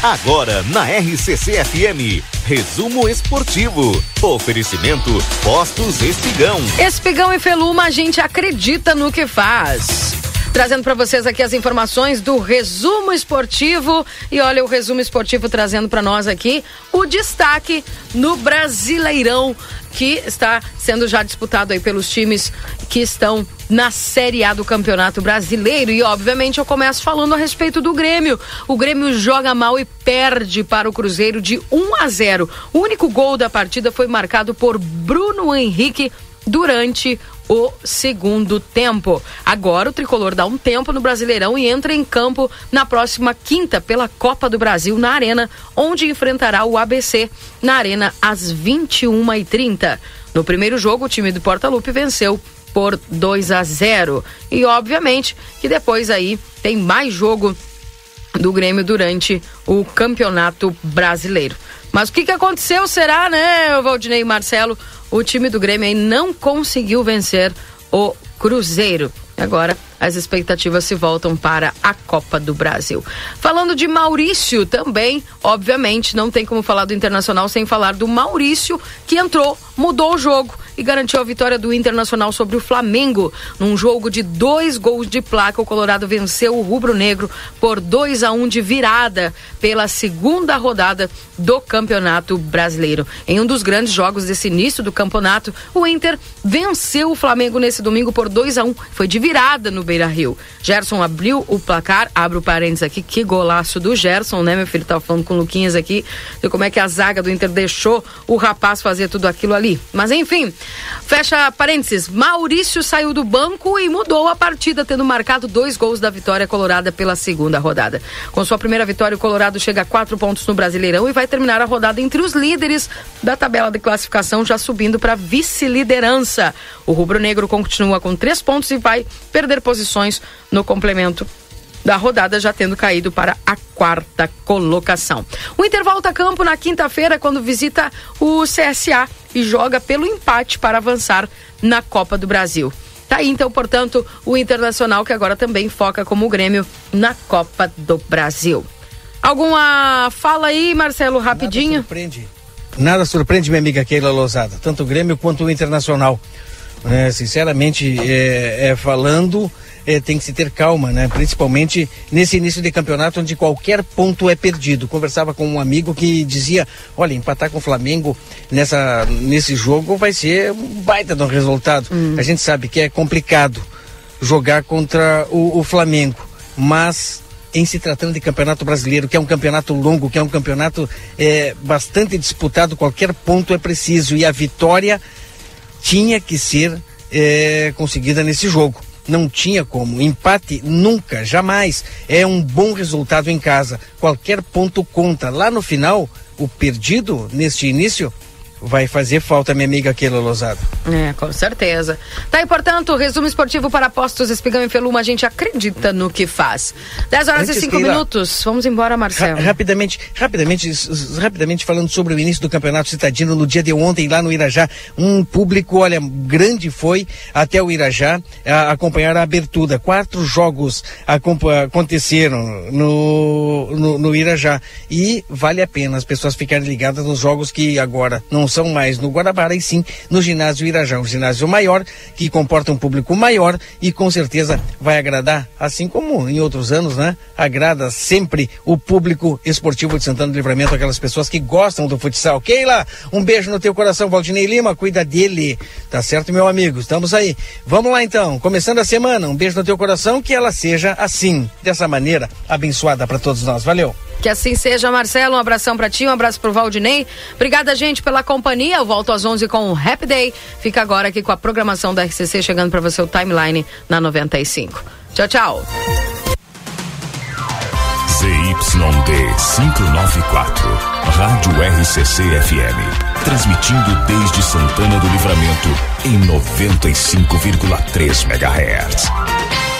Agora na RCC FM, resumo esportivo. Oferecimento Postos Espigão. Espigão e Feluma, a gente acredita no que faz. Trazendo para vocês aqui as informações do resumo esportivo. E olha o resumo esportivo trazendo para nós aqui o destaque no Brasileirão, que está sendo já disputado aí pelos times que estão na Série A do Campeonato Brasileiro. E, obviamente, eu começo falando a respeito do Grêmio. O Grêmio joga mal e perde para o Cruzeiro de 1 a 0. O único gol da partida foi marcado por Bruno Henrique durante o segundo tempo. Agora o tricolor dá um tempo no Brasileirão e entra em campo na próxima quinta pela Copa do Brasil na Arena, onde enfrentará o ABC na Arena às 21h30. No primeiro jogo, o time do Porta Lupe venceu por 2 a 0. E obviamente que depois aí tem mais jogo do Grêmio durante o Campeonato Brasileiro. Mas o que, que aconteceu será, né, Valdinei e Marcelo? o time do Grêmio aí não conseguiu vencer o Cruzeiro. Agora as expectativas se voltam para a Copa do Brasil. Falando de Maurício também, obviamente, não tem como falar do Internacional sem falar do Maurício, que entrou, mudou o jogo e garantiu a vitória do Internacional sobre o Flamengo. Num jogo de dois gols de placa, o Colorado venceu o Rubro Negro por 2 a 1 um de virada pela segunda rodada do Campeonato Brasileiro. Em um dos grandes jogos desse início do campeonato, o Inter venceu o Flamengo nesse domingo por 2 a 1 um. Foi de virada no Beira Rio. Gerson abriu o placar, abre o parênteses aqui, que golaço do Gerson, né, meu filho? Tava falando com o Luquinhas aqui, de como é que a zaga do Inter deixou o rapaz fazer tudo aquilo ali. Mas enfim, fecha parênteses. Maurício saiu do banco e mudou a partida, tendo marcado dois gols da vitória colorada pela segunda rodada. Com sua primeira vitória, o Colorado chega a quatro pontos no Brasileirão e vai terminar a rodada entre os líderes da tabela de classificação, já subindo para vice-liderança. O rubro-negro continua com três pontos e vai perder posições no complemento da rodada, já tendo caído para a quarta colocação. O Inter volta a campo na quinta-feira, quando visita o CSA e joga pelo empate para avançar na Copa do Brasil. Tá aí, então, portanto, o Internacional, que agora também foca como o Grêmio na Copa do Brasil. Alguma fala aí, Marcelo, rapidinho? Nada surpreende. Nada surpreende, minha amiga Keila Lousada, tanto o Grêmio quanto o Internacional. É, sinceramente, é, é falando, é, tem que se ter calma, né? Principalmente nesse início de campeonato onde qualquer ponto é perdido. Conversava com um amigo que dizia, olha, empatar com o Flamengo nessa, nesse jogo vai ser um baita de um resultado. Hum. A gente sabe que é complicado jogar contra o, o Flamengo, mas em se tratando de campeonato brasileiro, que é um campeonato longo, que é um campeonato é, bastante disputado, qualquer ponto é preciso e a vitória tinha que ser é, conseguida nesse jogo. Não tinha como. Empate nunca, jamais. É um bom resultado em casa. Qualquer ponto conta. Lá no final, o perdido neste início vai fazer falta, minha amiga Keila Lozada. É, com certeza. Tá aí, portanto, resumo esportivo para postos Espigão e Feluma. A gente acredita no que faz. 10 horas Antes, e 5 Keila, minutos. Vamos embora, Marcelo. Ra- rapidamente, rapidamente, rapidamente falando sobre o início do campeonato citadino no dia de ontem lá no Irajá, um público, olha, grande foi até o Irajá a, acompanhar a abertura. Quatro jogos aconteceram no, no, no Irajá e vale a pena as pessoas ficarem ligadas nos jogos que agora não são mais no Guarabara e sim no ginásio Irajá, um ginásio maior que comporta um público maior e com certeza vai agradar, assim como em outros anos, né? Agrada sempre o público esportivo de Santana do Livramento, aquelas pessoas que gostam do futsal. Keila, um beijo no teu coração, Valdinei Lima, cuida dele, tá certo, meu amigo? Estamos aí. Vamos lá então, começando a semana, um beijo no teu coração, que ela seja assim, dessa maneira, abençoada para todos nós. Valeu. Que assim seja, Marcelo. Um abração pra ti, um abraço pro Valdinei. Obrigada, gente, pela companhia. Eu volto às 11 com o Happy Day. Fica agora aqui com a programação da RCC chegando pra você o timeline na 95. Tchau, tchau. ZYD 594, Rádio RCC FM. Transmitindo desde Santana do Livramento em 95,3 MHz.